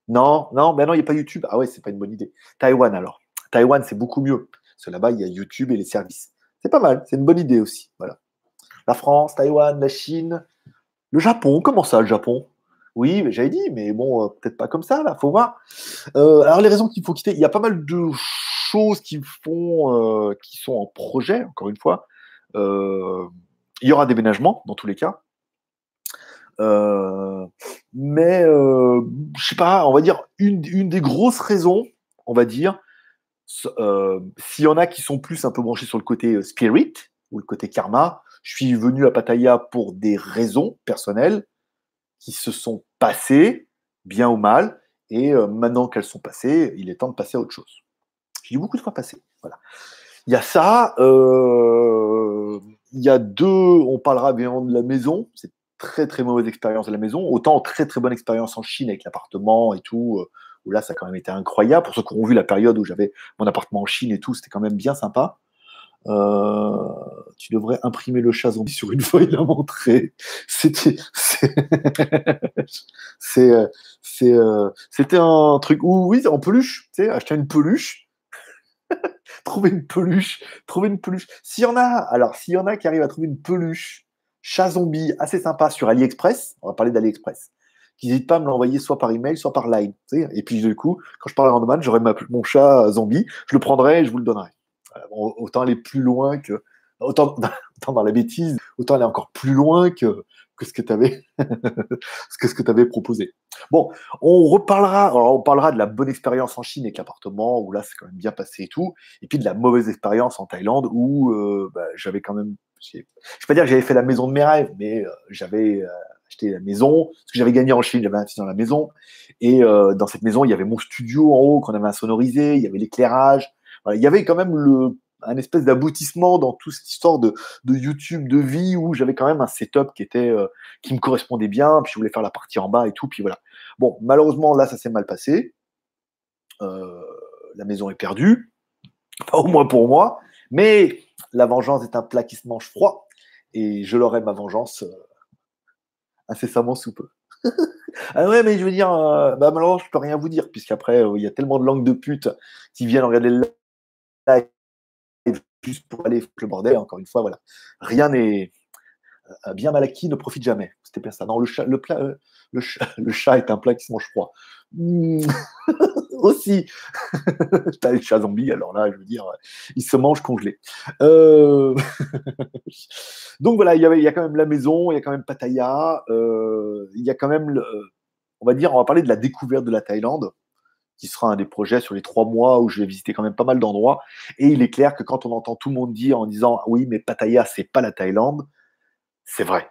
Non, non, mais non, il n'y a pas YouTube. Ah ouais, c'est pas une bonne idée. Taïwan alors. Taïwan, c'est beaucoup mieux. Parce que là-bas, il y a YouTube et les services. C'est pas mal, c'est une bonne idée aussi. Voilà. La France, Taïwan, la Chine, le Japon. Comment ça, le Japon? Oui, j'avais dit, mais bon, euh, peut-être pas comme ça, là, faut voir. Euh, alors, les raisons qu'il faut quitter, il y a pas mal de choses qui font, euh, qui sont en projet, encore une fois. il y aura déménagement, dans tous les cas. Euh, mais euh, je sais pas, on va dire une, des grosses raisons, on va dire, euh, s'il y en a qui sont plus un peu branchés sur le côté spirit ou le côté karma, je suis venu à Pattaya pour des raisons personnelles qui se sont passées, bien ou mal, et maintenant qu'elles sont passées, il est temps de passer à autre chose. J'ai dit beaucoup de fois passer. Voilà. Il y a ça. Il y a deux. On parlera bien de la maison. Très très mauvaise expérience à la maison, autant très très bonne expérience en Chine avec l'appartement et tout, euh, où là ça a quand même été incroyable. Pour ceux qui ont vu la période où j'avais mon appartement en Chine et tout, c'était quand même bien sympa. Euh, tu devrais imprimer le chat [LAUGHS] sur une feuille la montrer. C'était, euh, c'était un truc où oui, en peluche, tu sais, acheter une peluche. [LAUGHS] trouver une peluche, trouver une peluche. S'il y en a, alors s'il y en a qui arrivent à trouver une peluche chat zombie assez sympa sur AliExpress. On va parler d'AliExpress. Qui n'hésite pas à me l'envoyer soit par email, soit par line. Et puis du coup, quand je parle à Randman, j'aurai mon chat zombie, je le prendrai et je vous le donnerai. autant aller plus loin que. [LAUGHS] Autant, dans la bêtise, autant aller encore plus loin que, que ce que tu avais, [LAUGHS] que avais proposé. Bon, on reparlera, alors on parlera de la bonne expérience en Chine avec l'appartement, où là c'est quand même bien passé et tout, et puis de la mauvaise expérience en Thaïlande, où euh, bah, j'avais quand même je ne vais pas dire que j'avais fait la maison de mes rêves, mais euh, j'avais euh, acheté la maison, parce que j'avais gagné en Chine, j'avais investi dans la maison. Et euh, dans cette maison, il y avait mon studio en haut qu'on avait insonorisé, il y avait l'éclairage. il y avait quand même un espèce d'aboutissement dans toute cette histoire de, de, YouTube, de vie, où j'avais quand même un setup qui, était, qui me correspondait bien, puis je voulais faire la partie en bas et tout, puis voilà. Bon, malheureusement, là, ça s'est mal passé. la maison est perdue, pas au moins pour moi, mais la vengeance est un plat qui se mange froid, et je l'aurai ma vengeance euh, incessamment sous peu. [LAUGHS] ah ouais, mais je veux dire, euh, bah, malheureusement, je peux rien vous dire, puisqu'après, euh, il y a tellement de langues de pute qui viennent regarder le live juste pour aller le bordel. Encore une fois, voilà. Rien n'est bien mal acquis, ne profite jamais. C'était bien ça. Non, le chat, le, plat, [LAUGHS] le, chat, est un plat qui se mange froid. Mmh. [LAUGHS] aussi. [LAUGHS] T'as les chats zombies, alors là, je veux dire, ils se mangent congelés. Euh, [LAUGHS] donc voilà, il y, y a quand même la maison, il y a quand même Pattaya, euh, il y a quand même, on va dire, on va parler de la découverte de la Thaïlande, qui sera un des projets sur les trois mois où je vais visiter quand même pas mal d'endroits. Et il est clair que quand on entend tout le monde dire en disant oui, mais Pattaya, c'est pas la Thaïlande, c'est vrai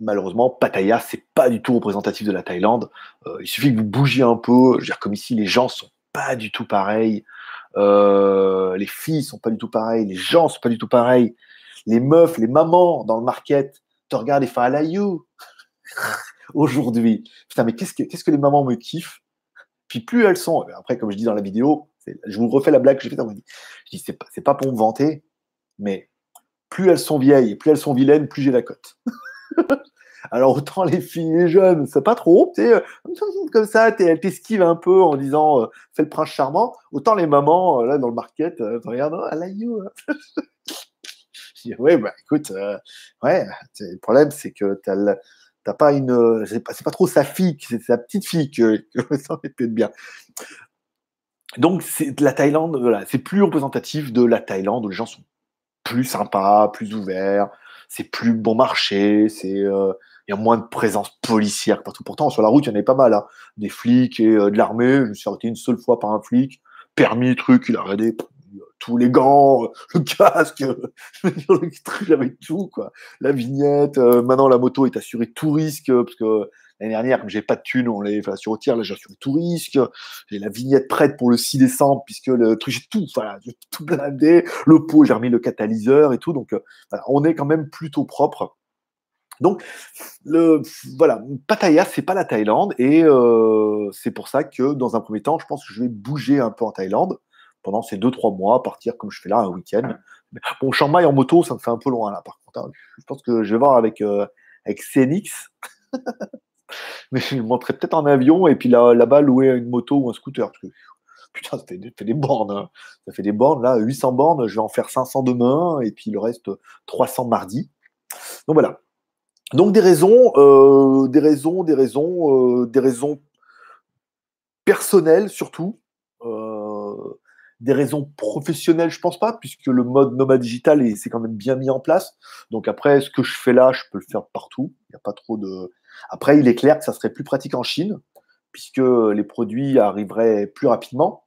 malheureusement, Pattaya, c'est pas du tout représentatif de la Thaïlande. Euh, il suffit que vous bougiez un peu. Comme ici, les gens sont pas du tout pareils. Euh, les filles sont pas du tout pareilles. Les gens sont pas du tout pareils. Les meufs, les mamans dans le market te regardent et font la you [LAUGHS] aujourd'hui. Putain, mais qu'est-ce que, les mamans me kiffent? Puis plus elles sont, après, comme je dis dans la vidéo, je vous refais la blague que j'ai faite dans Je dis, c'est pas, pas pour me vanter, mais plus elles sont vieilles plus elles sont vilaines, plus j'ai la cote. [LAUGHS] [LAUGHS] Alors autant les filles et jeunes, c'est pas trop, tu euh, comme ça, elles t'esquivent un peu en disant euh, fais le prince charmant. Autant les mamans, euh, là dans le market, regarde, oh, I like you. [LAUGHS] dis, ouais, bah écoute, euh, ouais, le problème, c'est que t'as pas une. C'est pas, pas, trop sa fille, c'est sa petite fille que, [LAUGHS] que ça peut-être bien. Donc, la Thaïlande, voilà, c'est plus représentatif de la Thaïlande où les gens sont plus sympas, plus ouverts, c'est plus bon marché, c'est. Euh, il y a moins de présence policière partout. Pourtant, sur la route, il y en avait pas mal. Hein. Des flics et euh, de l'armée. Je me suis arrêté une seule fois par un flic. Permis, truc, il a regardé tous les gants, euh, [LAUGHS] le casque, j'avais tout, quoi. La vignette, maintenant la moto est assurée tout risque, parce que l'année dernière, comme j'ai pas de thunes, on l'a sur au tir, là j'ai assuré tout risque. J'ai la vignette prête pour le 6 décembre, puisque le truc, j'ai tout, voilà, j'ai tout blindé. Le pot, j'ai remis le catalyseur et tout, donc on est quand même plutôt propre. Donc, le, voilà, Pattaya, c'est pas la Thaïlande, et euh, c'est pour ça que dans un premier temps, je pense que je vais bouger un peu en Thaïlande pendant ces deux trois mois, partir comme je fais là un week-end. Bon, Chiang en moto, ça me fait un peu loin là, par contre. Hein. Je pense que je vais voir avec euh, avec CNX, [LAUGHS] [LAUGHS] mais je montrerai peut-être en avion et puis là, là-bas louer une moto ou un scooter. [LAUGHS] Putain, ça fait, des, bornes. Hein. Ça fait des bornes là, 800 bornes. Je vais en faire 500 demain et puis le reste 300 mardi. Donc voilà. Donc des raisons, euh, des raisons, des raisons, euh, des raisons personnelles surtout, euh, des raisons professionnelles, je pense pas, puisque le mode nomade digital est c'est quand même bien mis en place. Donc après, ce que je fais là, je peux le faire partout. Il n'y a pas trop de. Après, il est clair que ça serait plus pratique en Chine, puisque les produits arriveraient plus rapidement.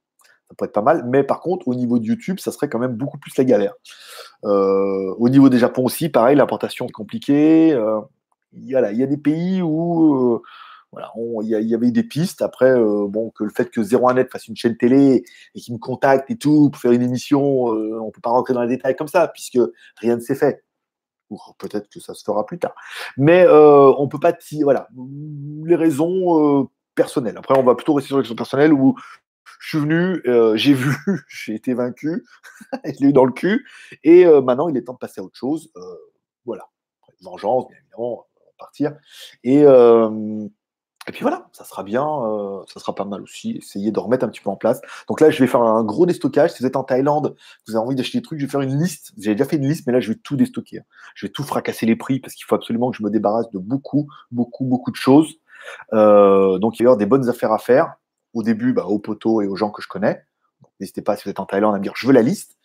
Ça pourrait être pas mal. Mais par contre, au niveau de YouTube, ça serait quand même beaucoup plus la galère. Euh, au niveau des Japon aussi, pareil, l'importation est compliquée. Euh, il y a des pays où euh, voilà, il y, avait des pistes. Après, bon, que le fait que 01net fasse une chaîne télé et qu'il me contacte et tout pour faire une émission, on peut pas rentrer dans les détails comme ça puisque rien ne s'est fait. Peut-être que ça se fera plus tard. Mais on peut pas, voilà, les raisons personnelles. Après, on va plutôt rester sur les raisons personnelles où je suis venu, euh, j'ai vu, [LAUGHS] j'ai été vaincu, [LAUGHS] je l'ai eu dans le cul, et euh, maintenant il est temps de passer à autre chose. Euh, voilà, vengeance, bien évidemment, partir. Et, et puis voilà, ça sera bien, ça sera pas mal aussi. Essayer de remettre un petit peu en place. Donc là, je vais faire un gros déstockage. Si vous êtes en Thaïlande, vous avez envie d'acheter des trucs, je vais faire une liste. J'ai déjà fait une liste, mais là, je vais tout déstocker. Hein. Je vais tout fracasser les prix parce qu'il faut absolument que je me débarrasse de beaucoup, beaucoup, beaucoup de choses. donc il va y avoir des bonnes affaires à faire au début bah, aux poteaux et aux gens que je connais. N'hésitez pas, si vous êtes en Thaïlande, à me dire je veux la liste.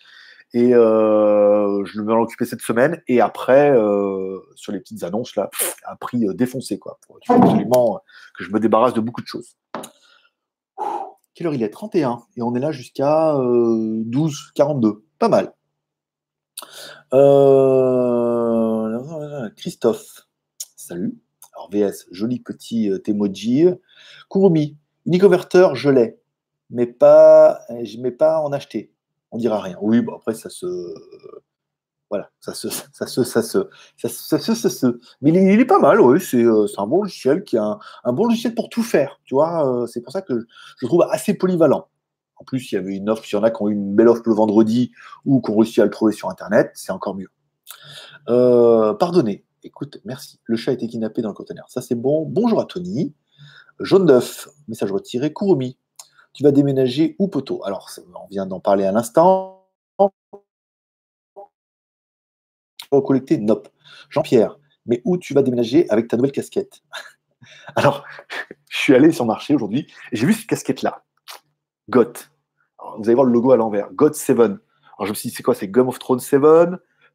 Et euh, je vais m'en occuper cette semaine. Et après, euh, sur les petites annonces, là, un prix euh, défoncé. Quoi. Absolument que je me débarrasse de beaucoup de choses. Quelle heure il est? 31. Et on est là jusqu'à 12, 42. Pas mal. Christophe. Salut. Alors, VS, joli petit emoji. Kurumi, Uniconverteur, je l'ai, mais pas, je mets pas en acheter. On dira rien. Oui, bon après ça se, voilà, ça se, [LAUGHS] ça se, ça se, ça se, mais il est, pas mal, oui. Euh, c'est un bon logiciel qui a un, bon logiciel pour tout faire. Tu vois, euh, c'est pour ça que je trouve assez polyvalent. En plus, il y avait une offre, s'il y en a qui ont eu une belle offre le vendredi ou qui ont réussi à le trouver sur Internet, c'est encore mieux. Euh, pardonnez, écoute, merci. Le chat a été kidnappé dans le conteneur. Ça, c'est bon. Bonjour à Tony. Jaune d'œuf, message retiré, Kurumi. Tu vas déménager où, poteau Alors, on vient d'en parler à l'instant. Recollecter, Nop. Jean-Pierre, mais où tu vas déménager avec ta nouvelle casquette? [LAUGHS] Alors, [LAUGHS] je suis allé sur le marché aujourd'hui et j'ai vu cette casquette-là. GOT. vous allez voir le logo à l'envers. GOT 7. Alors, je me suis dit, c'est quoi? C'est Game of Thrones 7,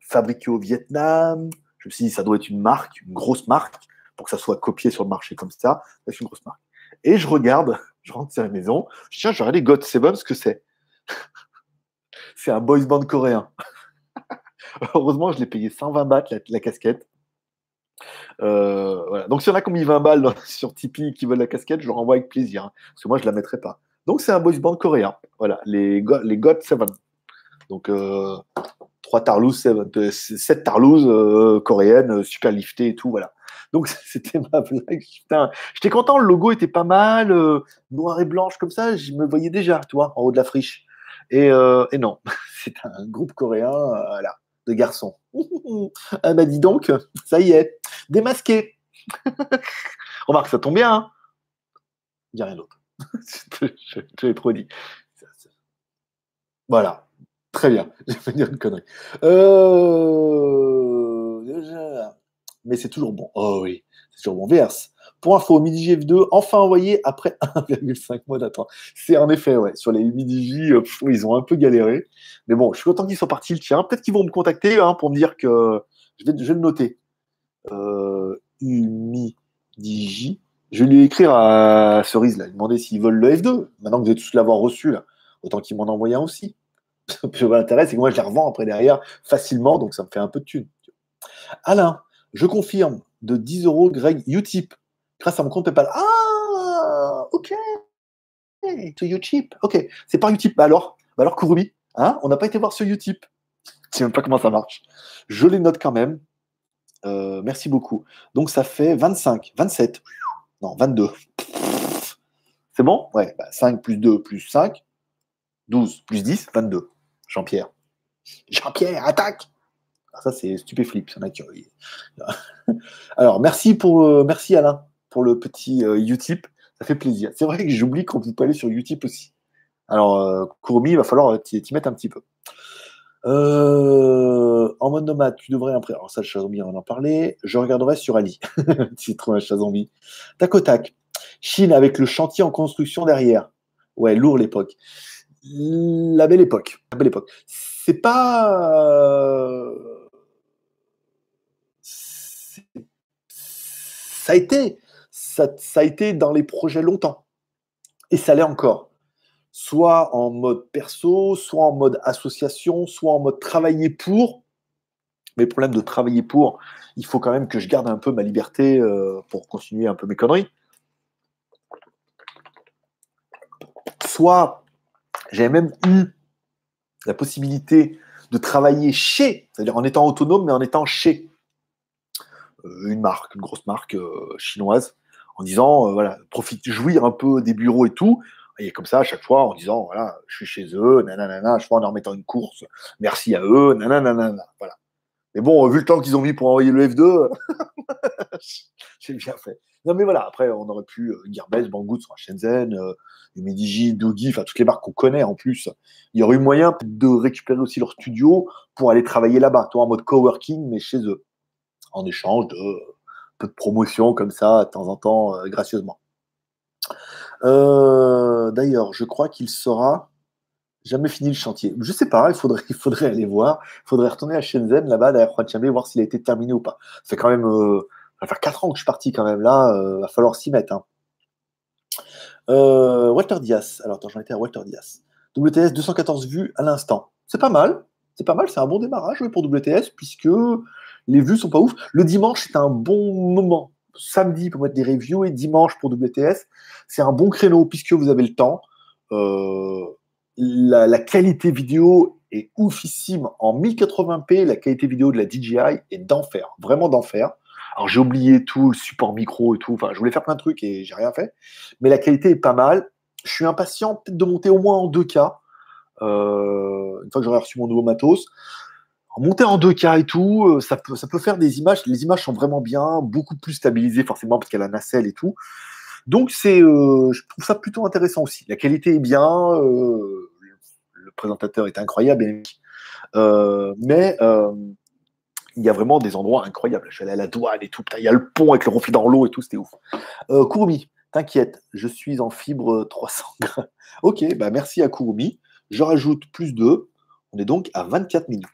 fabriqué au Vietnam. Je me suis dit, ça doit être une marque, une grosse marque pour que ça soit copié sur le marché comme ça. C'est une grosse marque. Et je regarde, je rentre sur la maison, je tiens, je regarde God Seven, ce que c'est. [LAUGHS] c'est un boys band coréen. [LAUGHS] Heureusement, je l'ai payé 120 bahts la, casquette. Euh, voilà. Donc, s'il y en a qui ont mis 20 balles [LAUGHS] sur Tipeee qui veulent la casquette, je leur envoie avec plaisir. Hein, parce que moi, je ne la mettrai pas. Donc, c'est un boys band coréen. Voilà, les, les God Seven. Donc, euh, 3 Tarlouse, 7 Tarlouse euh, coréennes, super liftées et tout. Voilà. Donc c'était ma blague. J'étais content, le logo était pas mal, euh, noir et blanche comme ça, je me voyais déjà, toi, en haut de la friche. Et, euh, non, [LAUGHS] c'est un groupe coréen, euh, voilà, de garçons. ah bah dis donc, ça y est, démasqué. [LAUGHS] Remarque, ça tombe bien. Hein Il n'y a rien d'autre. [LAUGHS] je, l'ai trop dit. Voilà. Très bien, je vais dire une connerie. Euh, mais c'est toujours bon. Oh oui, c'est toujours bon. VS. Pour info, Midi GF2, enfin envoyé après [LAUGHS] 1,5 mois d'attente. C'est en effet, ouais, sur les Midi euh, ils ont un peu galéré. Mais bon, je suis content qu'ils soient partis le tien. Peut-être qu'ils vont me contacter hein, pour me dire que. Je vais, le noter. Euh. Je vais lui écrire à Cerise, là, lui demander s'ils veulent le F2. Maintenant que vous tous l'avoir reçu, là, autant qu'ils m'en envoient un aussi. [LAUGHS] L'intérêt, c'est que moi, je les revends après derrière facilement, donc ça me fait un peu de thunes. Alain, je confirme de 10 euros Greg Utip grâce à mon compte PayPal. Ah, ok. To Utip. Ok. C'est par Utip. Bah alors, bah alors Kurumi, hein, on n'a pas été voir ce Utip. Je sais même pas comment ça marche. Je les note quand même. Euh, merci beaucoup. Donc ça fait 25, 27, non, 22. C'est bon? Ouais, 5 bah, plus 2 plus 5, 12 plus 10, 22. Jean-Pierre. Jean-Pierre, attaque Ça, c'est stupéflip. [LAUGHS] Alors, merci, pour, euh, merci Alain pour le petit euh, Utip. Ça fait plaisir. C'est vrai que j'oublie qu'on peut aller sur Utip aussi. Alors, euh, il va falloir t'y mettre un petit peu. Euh, en mode nomade, tu devrais après. Alors, ça, le chat zombie, on en parler. Je regarderai sur Ali. [LAUGHS] C'est trop un chat zombie. Tac au tac. Chine avec le chantier en construction derrière. Ouais, lourd l'époque. La belle époque. La belle époque. C'est pas. Euh, ça a été. Ça, a été dans les projets longtemps. Et ça l'est encore soit en mode perso, soit en mode association, soit en mode travailler pour. Mais le problème de travailler pour, il faut quand même que je garde un peu ma liberté euh, pour continuer un peu mes conneries. Soit j'ai même eu la possibilité de travailler chez, c'est-à-dire en étant autonome, mais en étant chez une marque, une grosse marque euh, chinoise, en disant, voilà, profite, jouir un peu des bureaux et tout, et comme ça, à chaque fois, en disant, voilà, je suis chez eux, nanana, je fois en remettant une course, merci à eux, nanana, voilà. Mais bon, vu le temps qu'ils ont mis pour envoyer le F2, [LAUGHS] j'ai bien fait. Non, mais voilà, après, on aurait pu euh, Gearbest, Banggood Shenzhen, euh, Mediji, Dogi, enfin toutes les marques qu'on connaît en plus. Il y aurait eu moyen de récupérer aussi leur studio pour aller travailler là-bas, toi en mode coworking, mais chez eux, en échange de peu de promotion comme ça, de temps en temps, euh, gracieusement. Euh, d'ailleurs, je crois qu'il sera jamais fini le chantier. Je sais pas, il faudrait, il faudrait aller voir. Il faudrait retourner à Shenzhen, là-bas, derrière Huaqiangbei, voir s'il a été terminé ou pas. Fait quand même. Euh, ça va faire 4 ans que je suis parti quand même là. Euh, va falloir s'y mettre. Hein. Walter Diaz. Alors, attends, j'en étais à Walter Diaz. WTS 214 vues à l'instant. C'est pas mal. C'est pas mal. C'est un bon démarrage pour WTS puisque les vues sont pas ouf. Le dimanche, c'est un bon moment samedi pour mettre des reviews et dimanche pour WTS. C'est un bon créneau puisque vous avez le temps. Euh, la, qualité vidéo est oufissime en 1080p. La qualité vidéo de la DJI est d'enfer, vraiment d'enfer. Alors j'ai oublié tout, le support micro et tout. Enfin, je voulais faire plein de trucs et j'ai rien fait. Mais la qualité est pas mal. Je suis impatient peut-être de monter au moins en 2K. Euh, une fois que j'aurai reçu mon nouveau matos monter en 2K et tout, euh, ça peut, faire des images. Les images sont vraiment bien, beaucoup plus stabilisées forcément parce qu'elle a la nacelle et tout. Donc c'est, euh, je trouve ça plutôt intéressant aussi. La qualité est bien, euh, le présentateur est incroyable, mais il y a vraiment des endroits incroyables. Je suis allé à la douane et tout, il y a le pont avec le reflet dans l'eau et tout, c'était ouf. Kurumi, t'inquiète, je suis en fibre [LAUGHS] 300 grammes. Ok, bah merci à Kurumi. Je rajoute plus 2. On est donc à 24 minutes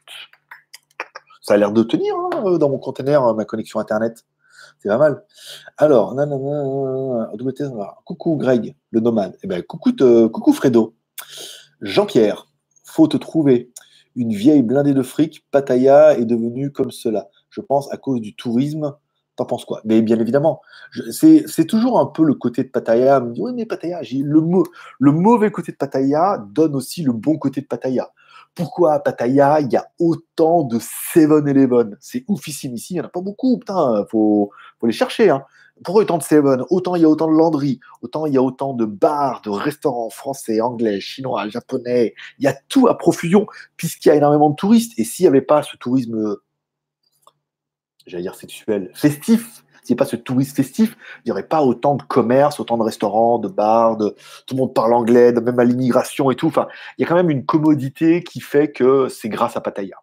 ça a l'air de tenir hein, euh, dans mon container, hein, ma connexion Internet. C'est pas mal. Alors, coucou Greg, le nomade. Eh ben, coucou, coucou Fredo. Jean-Pierre, faut te trouver. Une vieille blindée de fric, Pattaya est devenue comme cela. Je pense à cause du tourisme. T'en penses quoi? Mais bien évidemment, c'est toujours un peu le côté de Pattaya. Oui, mais Pattaya, le, le mauvais côté de Pattaya donne aussi le bon côté de Pattaya pourquoi à Pattaya, il y a autant de 7-Eleven C'est oufissime ici, il n'y en a pas beaucoup, putain, faut, les chercher. Hein. Pourquoi autant de 7 Autant il y a autant de landry, autant il y a autant de bars, de restaurants français, anglais, chinois, japonais, il y a tout à profusion, puisqu'il y a énormément de touristes. Et s'il n'y avait pas ce tourisme, j'allais dire sexuel, festif, S'il n'y pas ce tourisme festif, il n'y aurait pas autant de commerce, autant de restaurants, de bars, de tout le monde parle anglais, même à l'immigration et tout. Enfin, il y a quand même une commodité qui fait que c'est grâce à Pattaya.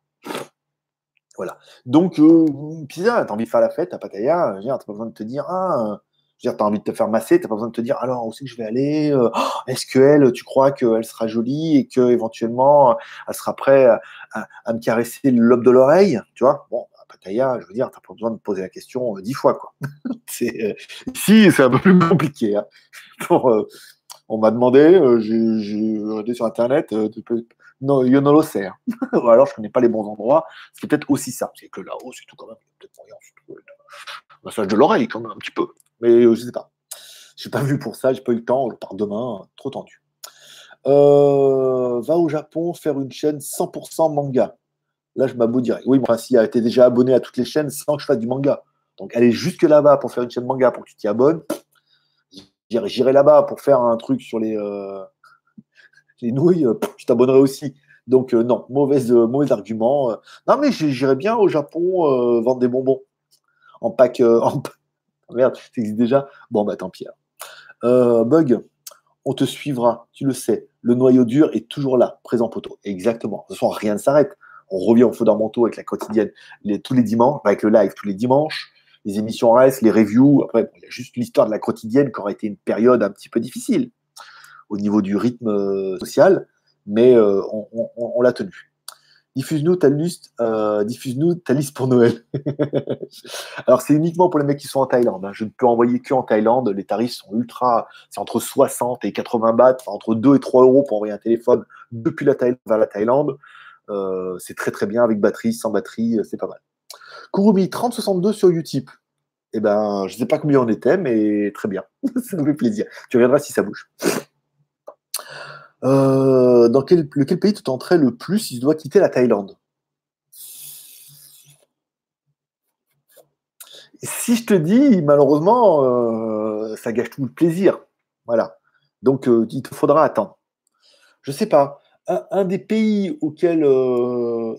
Voilà. Donc, euh, pizza, t'as envie de faire la fête à Pattaya, t'as pas besoin de te dire, ah, tu as envie de te faire masser, t'as pas besoin de te dire, alors où c'est que je vais aller euh, oh, Est-ce qu'elle, tu crois qu'elle sera jolie et qu'éventuellement, elle sera prête à, me caresser le lobe de l'oreille Tu vois? Je veux dire, t'as pas besoin de poser la question euh, dix fois, quoi. [LAUGHS] c'est, euh, ici, c'est un peu plus compliqué. Hein. [LAUGHS] on m'a demandé, j'ai regardé sur Internet, non, yo no lo sais. [LAUGHS] Ou alors, je connais pas les bons endroits. C'est peut-être aussi ça. C'est que là-haut, c'est tout quand même. Peut-être moyen, massage de l'oreille, quand même, un petit peu. Mais euh, je sais pas. J'ai pas vu pour ça, j'ai pas eu le temps. Je pars demain, trop tendu. Euh, va au Japon faire une chaîne 100% manga. Là, je m'abonne. Oui, moi, si tu déjà abonné à toutes les chaînes sans que je fasse du manga. Donc, aller jusque là-bas pour faire une chaîne manga pour que tu t'y abonnes, j'irai là-bas pour faire un truc sur les, euh, [LAUGHS] les nouilles, je t'abonnerai aussi. Donc, non, mauvaise, mauvais argument. non, mais j'irai bien au Japon vendre des bonbons en pack, en, [LAUGHS] Merde, ça existe déjà. Bon, bah tant pis. Euh, bug, on te suivra, tu le sais. Le noyau dur est toujours là, présent poteau. Exactement. De toute façon, rien ne s'arrête. On revient au manteau avec la quotidienne tous les dimanches, avec le live tous les dimanches. Les émissions restent, les reviews. Après, il y a juste l'histoire de la quotidienne qui aurait été une période un petit peu difficile au niveau du rythme euh, social, mais euh, on l'a tenu diffuse-nous ta liste, euh, liste pour Noël. [LAUGHS] Alors c'est uniquement pour les mecs qui sont en Thaïlande. Hein. Je ne peux envoyer que en Thaïlande. Les tarifs sont ultra, c'est entre 60 et 80 bahts, enfin, entre 2 et 3 euros pour envoyer un téléphone depuis la Thaïlande vers la Thaïlande. Euh, c'est très très bien avec batterie, sans batterie, euh, c'est pas mal. Kurumi 3062 sur Utip. Eh ben, je sais pas combien on était, mais très bien. [LAUGHS] ça nous fait plaisir. Tu regarderas si ça bouge. Euh, dans quel, pays tu tenterais le plus si tu dois quitter la Thaïlande? Si je te dis, malheureusement, ça gâche tout le plaisir. Voilà. Donc, il te faudra attendre. Je sais pas. Un, des pays auquel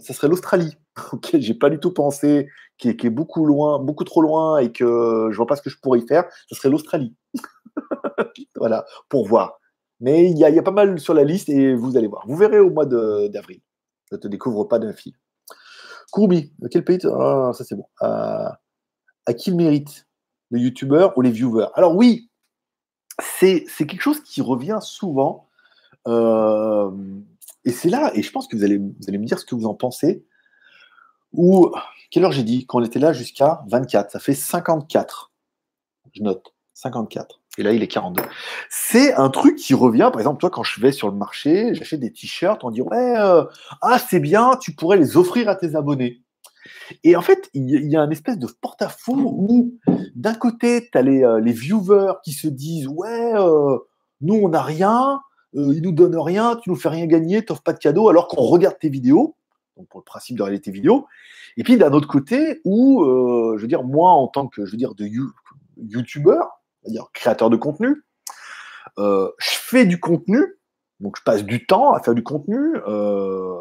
ça serait l'Australie, [LAUGHS] auquel j'ai pas du tout pensé, qui est, beaucoup loin, beaucoup trop loin et que je vois pas ce que je pourrais y faire, ce serait l'Australie. [LAUGHS] voilà, pour voir. Mais il y, a, pas mal sur la liste et vous allez voir. Vous verrez au mois d'avril. Je ne te découvre pas d'un fil. Courbi, quel pays Ah, ça c'est bon. à qui le mérite Le youtubeur ou les viewers? Alors oui, c'est quelque chose qui revient souvent. Euh, et c'est là, et je pense que vous allez, me dire ce que vous en pensez. Ou, quelle heure j'ai dit Quand on était là jusqu'à 24, ça fait 54. Je note, 54. Et là, il est 42. C'est un truc qui revient. Par exemple, toi, quand je vais sur le marché, j'achète des t-shirts, on dit Ouais, euh, ah, c'est bien, tu pourrais les offrir à tes abonnés. Et en fait, il y a un espèce de porte-à-faux où, d'un côté, tu as euh, les, viewers qui se disent Ouais, euh, nous, on n'a rien, ils nous donnent rien, tu nous fais rien gagner, tu n'offres pas de cadeaux, alors qu'on regarde tes vidéos. Donc, pour le principe de tes vidéos. Et puis, d'un autre côté, où, je veux dire, moi, en tant que, je veux dire, de youtubeur, dire créateur de contenu. Euh, je fais du contenu, donc je passe du temps à faire du contenu. Euh,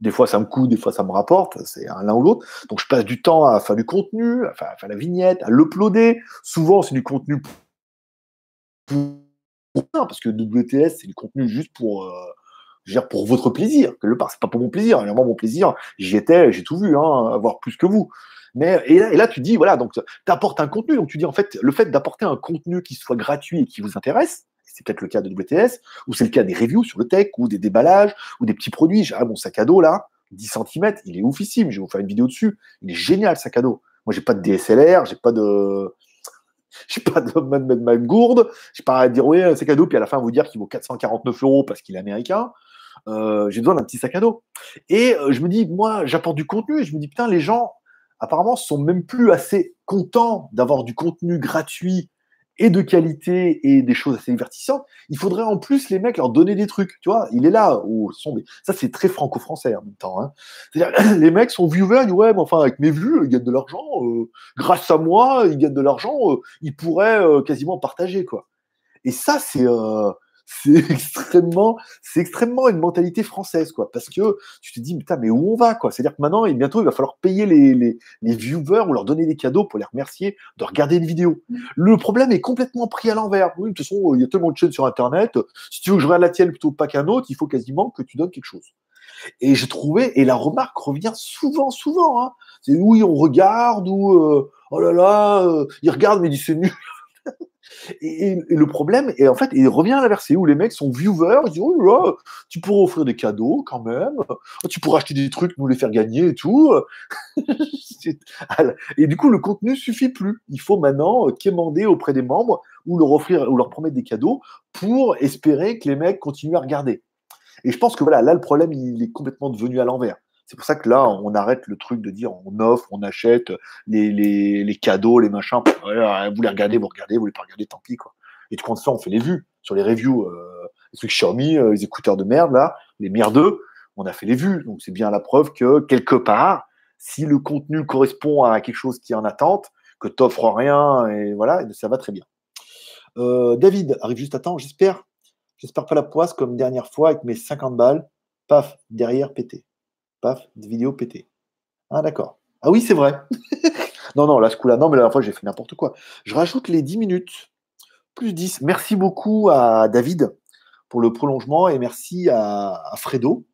des fois ça me coûte, des fois ça me rapporte, c'est l'un ou l'autre. Donc je passe du temps à faire du contenu, à faire, la vignette, à l'uploader. Souvent c'est du contenu pour parce que WTS c'est du contenu juste pour euh, pour votre plaisir. Que le part c'est pas pour mon plaisir. Moi mon plaisir, j'y étais, j'ai tout vu, hein, avoir plus que vous. Mais, et, là, tu dis, voilà, donc tu apportes un contenu. Donc tu dis, en fait, le fait d'apporter un contenu qui soit gratuit et qui vous intéresse, c'est peut-être le cas de WTS, ou c'est le cas des reviews sur le tech, ou des déballages, ou des petits produits. J'ai mon sac à dos là, 10 cm, il est oufissime, je vais vous faire une vidéo dessus. Il est génial, sac à dos. Moi, j'ai pas de DSLR, j'ai pas de. [LAUGHS] J'ai pas de [LAUGHS] même, même gourde. J'ai pas à dire, oui, à dos, puis à la fin, vous dire qu'il vaut 449 euros parce qu'il est américain. Euh, j'ai besoin d'un petit sac à dos. Et euh, je me dis, moi, j'apporte du contenu et je me dis, putain, les gens, apparemment, sont même plus assez contents d'avoir du contenu gratuit et de qualité et des choses assez divertissantes. Il faudrait en plus les mecs leur donner des trucs, tu vois. Il est là où sont ça c'est très franco-français en même temps. Hein. C'est-à-dire [CLEARS THROAT] les mecs sont viewers, ouais, mais enfin avec mes vues, ils gagnent de l'argent. Euh, grâce à moi, ils gagnent de l'argent. Euh, ils pourraient euh, quasiment partager quoi. Et ça c'est c'est [LAUGHS] extrêmement, c'est extrêmement une mentalité française, quoi. Parce que tu te dis, putain, mais où on va, quoi? C'est-à-dire que maintenant, et bientôt, il va falloir payer les, les, les, viewers ou leur donner des cadeaux pour les remercier de regarder une vidéo. Mm. Le problème est complètement pris à l'envers. Oui, de toute façon, il y a tellement de chaînes sur Internet. Si tu veux que je regarde la tienne plutôt pas qu'un autre, il faut quasiment que tu donnes quelque chose. Et j'ai trouvé, et la remarque revient souvent, souvent. Hein. C'est oui, on regarde, ou euh, oh là là, euh, il regarde, mais il dit c'est nul. Et, le problème, et en fait, il revient à l'inversé où les mecs sont viewers, ils disent oh tu pourrais offrir des cadeaux quand même, tu pourrais acheter des trucs, nous les faire gagner et tout. [LAUGHS] et du coup, le contenu suffit plus. Il faut maintenant quémander auprès des membres ou leur offrir ou leur promettre des cadeaux pour espérer que les mecs continuent à regarder. Et je pense que voilà, là, le problème, il est complètement devenu à l'envers. C'est pour ça que là, on arrête le truc de dire on offre, on achète les, cadeaux, les machins. vous les regardez, vous regardez, vous les pas regarder, tant pis. Quoi. Et tout compte ça, on fait les vues sur les reviews. Euh, les trucs Xiaomi, euh, les écouteurs de merde, là, les merdeux, on a fait les vues. Donc c'est bien la preuve que quelque part, si le contenu correspond à quelque chose qui est en attente, que tu n'offres rien, et voilà, ça va très bien. Euh, David arrive juste à temps, j'espère. J'espère pas la poisse comme dernière fois avec mes 50 balles. Paf, derrière pété paf, vidéo pété. Ah, d'accord. Ah oui, c'est vrai. [LAUGHS] non, non, là, ce coup-là, non, mais la dernière fois, j'ai fait n'importe quoi. Je rajoute les 10 minutes, plus 10. Merci beaucoup à David pour le prolongement et merci à, Fredo.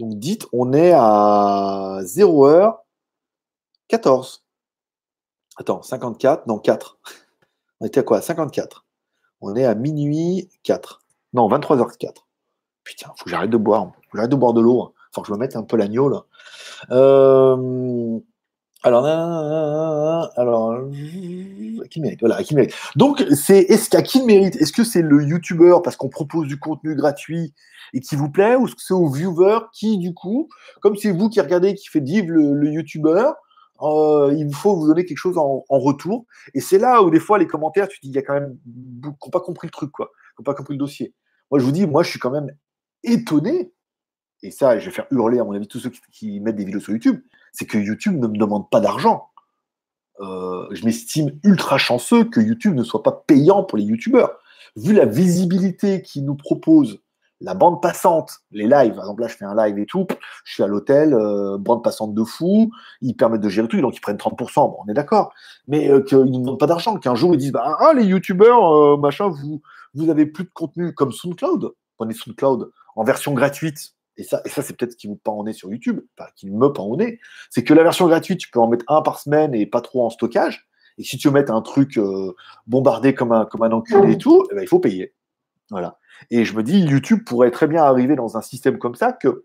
Donc, dites, on est à 0h 14. Attends, 54, non, 4. On était à quoi? 54. On est à minuit 4. Non, 23h04. Putain, faut que j'arrête de boire. Faut j'arrête de boire de l'eau. Faut que je me mette un peu l'agneau là. Alors, alors, qui mérite? Mérite. Donc, c'est est-ce qu'à qui mérite? Est-ce que c'est le YouTuber parce qu'on propose du contenu gratuit et qui vous plaît, ou est-ce que c'est au viewer qui, du coup, comme c'est vous qui regardez, qui fait vivre le, YouTuber, euh, il faut vous donner quelque chose en, retour. Et c'est là où des fois les commentaires, tu te dis, il y a quand même qui n'ont pas compris le truc, quoi, qui n'ont pas compris le dossier. Moi, je vous dis, moi, je suis quand même étonné et ça, je vais faire hurler à mon avis tous ceux qui, mettent des vidéos sur YouTube, c'est que YouTube ne me demande pas d'argent. Euh, je m'estime ultra chanceux que YouTube ne soit pas payant pour les YouTubeurs. Vu la visibilité qu'il nous propose, la bande passante, les lives, par exemple là je fais un live et tout, je suis à l'hôtel, euh, bande passante de fou, ils permettent de gérer tout, donc ils prennent 30%, bon, on est d'accord, mais euh, qu'ils ne nous demandent pas d'argent, qu'un jour ils disent, bah, ah les youtubeurs, machin, vous, vous avez plus de contenu comme SoundCloud, prenez SoundCloud en version gratuite, et ça, et ça c'est peut-être ce qui vous pend nez sur YouTube, enfin, qui me pend au nez, c'est que la version gratuite, tu peux en mettre un par semaine et pas trop en stockage. Et si tu veux mettre un truc euh, bombardé comme un, comme un enculé et tout, eh ben, il faut payer. Voilà. Et je me dis, YouTube pourrait très bien arriver dans un système comme ça que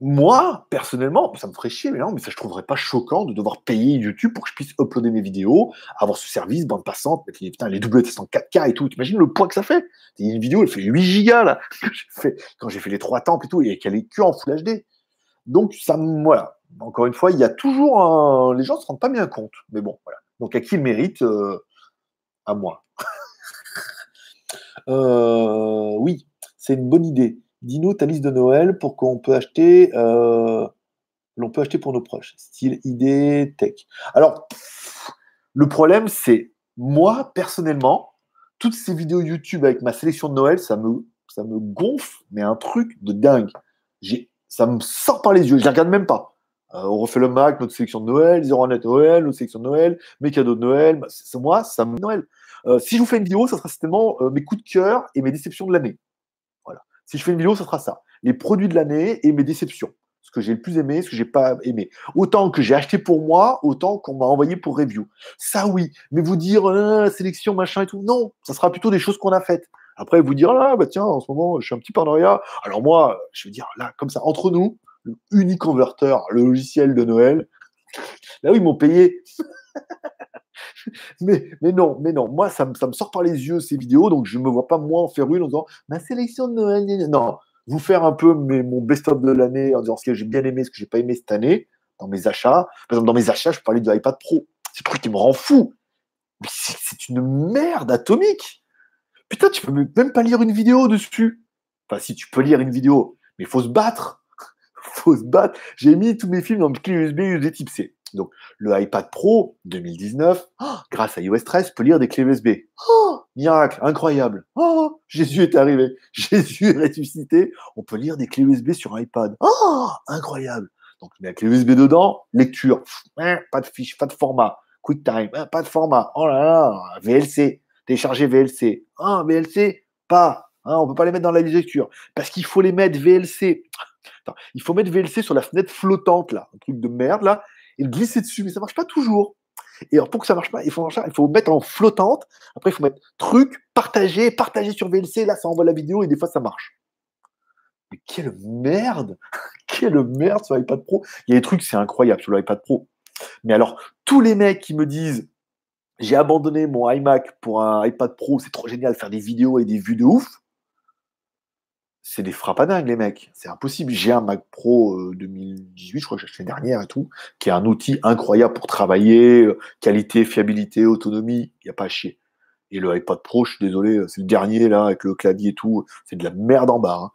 moi, personnellement, ça me ferait chier, mais non, mais ça, je trouverais pas choquant de devoir payer YouTube pour que je puisse uploader mes vidéos, avoir ce service, bande passante, les, putain, les WTS en 4K et tout. T'imagines le poids que ça fait? Une vidéo, elle fait 8 gigas, là, [LAUGHS] quand j'ai fait les trois temples et tout, et qu'elle est que en Full HD. Donc, ça, voilà. Encore une fois, il y a toujours un. Les gens ne se rendent pas bien compte, mais bon, voilà. Donc, à qui le mérite euh, À moi. [LAUGHS] euh, oui, c'est une bonne idée. Dis-nous ta liste de Noël pour qu'on peut acheter, euh, l'on peut acheter pour nos proches. Style idée tech. Alors, le problème, c'est moi personnellement, toutes ces vidéos YouTube avec ma sélection de Noël, ça me, ça me gonfle, mais un truc de dingue. Ça me sort par les yeux. Je les regarde même pas. Euh, on refait le Mac, notre sélection de Noël, Zero Net Noël, notre sélection de Noël, mes cadeaux de Noël. Bah, c'est moi, ça me Noël. Euh, si je vous fais une vidéo, ça sera certainement mes coups de cœur et mes déceptions de l'année. Si je fais une vidéo, ce sera ça. Les produits de l'année et mes déceptions. Ce que j'ai le plus aimé, ce que j'ai pas aimé. Autant que j'ai acheté pour moi, autant qu'on m'a envoyé pour review. Ça, oui. Mais vous dire, euh, sélection, machin et tout, non. Ça sera plutôt des choses qu'on a faites. Après, vous dire, ah, bah tiens, en ce moment, je suis un petit partenariat. Alors moi, je veux dire, là, comme ça, entre nous, le Uniconverter, le logiciel de Noël, là où ils m'ont payé. [LAUGHS] [LAUGHS] mais, non, mais non. Moi, ça me, sort par les yeux ces vidéos, donc je ne me vois pas moi en faire une en disant ma sélection de Noël. Non, vous faire un peu mon best-of de l'année en disant ce que j'ai bien aimé, ce que j'ai pas aimé cette année dans mes achats. Par exemple, dans mes achats, je parlais du iPad Pro. C'est le truc qui me rend fou. C'est une merde atomique. Putain, tu peux même pas lire une vidéo dessus. Enfin, si tu peux lire une vidéo, mais il faut se battre. [LAUGHS] faut se battre. J'ai mis tous mes films dans le clé USB, USB type C. Donc, le iPad Pro 2019, grâce à iOS 13, peut lire des clés USB. Oh, miracle, incroyable. Oh, Jésus est arrivé. [LAUGHS] Jésus est ressuscité. On peut lire des clés USB sur un iPad. Oh, incroyable. Donc, je mets la clé USB dedans, lecture. Hein, pas de fiche, pas de format. QuickTime, hein, pas de format. Oh là là, VLC. Télécharger VLC. Ah, VLC, pas. Hein, on ne peut pas les mettre dans la lecture. Parce qu'il faut les mettre VLC. il faut mettre VLC sur la fenêtre flottante, là. Un truc de merde, là et le glisser dessus, mais ça marche pas toujours. Et alors, pour que ça marche pas, il faut, mettre en flottante. Après, il faut mettre truc, partager, partager sur VLC. Là, ça envoie la vidéo et des fois, ça marche. Mais quelle merde [LAUGHS] Quelle merde sur l'iPad Pro Il y a des trucs, c'est incroyable sur l'iPad Pro. Mais alors, tous les mecs qui me disent j'ai abandonné mon iMac pour un iPad Pro, c'est trop génial, faire des vidéos et des vues de ouf c'est des frappadingues, les mecs. C'est impossible. J'ai un Mac Pro 2018, euh, je crois que j'ai acheté dernière et tout, qui est un outil incroyable pour travailler, euh, qualité, fiabilité, autonomie, il n'y a pas à chier. Et le iPad Pro, je suis désolé, euh, c'est le dernier là, avec le clavier et tout, c'est de la merde en bas.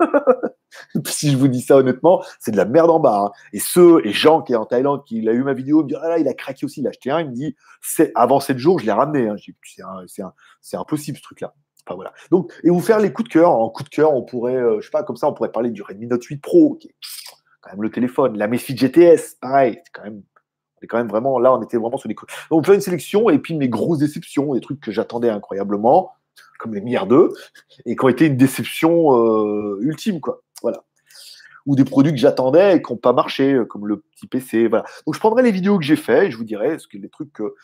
Hein. [LAUGHS] si je vous dis ça honnêtement, c'est de la merde en bas. Hein. Et ceux, et Jean qui est en Thaïlande, qui a eu ma vidéo, ah il a craqué aussi, il a acheté un, il me dit avant 7 jours, je l'ai ramené. Hein. C'est impossible ce truc-là voilà. Donc, et vous faire les coups de cœur. En coup de cœur, on pourrait, euh, je sais pas, comme ça, on pourrait parler du Redmi Note 8 Pro, qui quand même le téléphone. La Messi GTS, pareil, c'est quand même, on quand même vraiment, là, on était vraiment sur les coups. Donc, on fait une sélection et puis mes grosses déceptions, des trucs que j'attendais incroyablement, comme les milliards 2, et qui ont été une déception euh, ultime, quoi. Voilà ou des produits que j'attendais et qui n'ont pas marché, euh, comme le petit PC. Voilà. Donc je prendrai les vidéos que j'ai fait et je vous dirai ce que les trucs que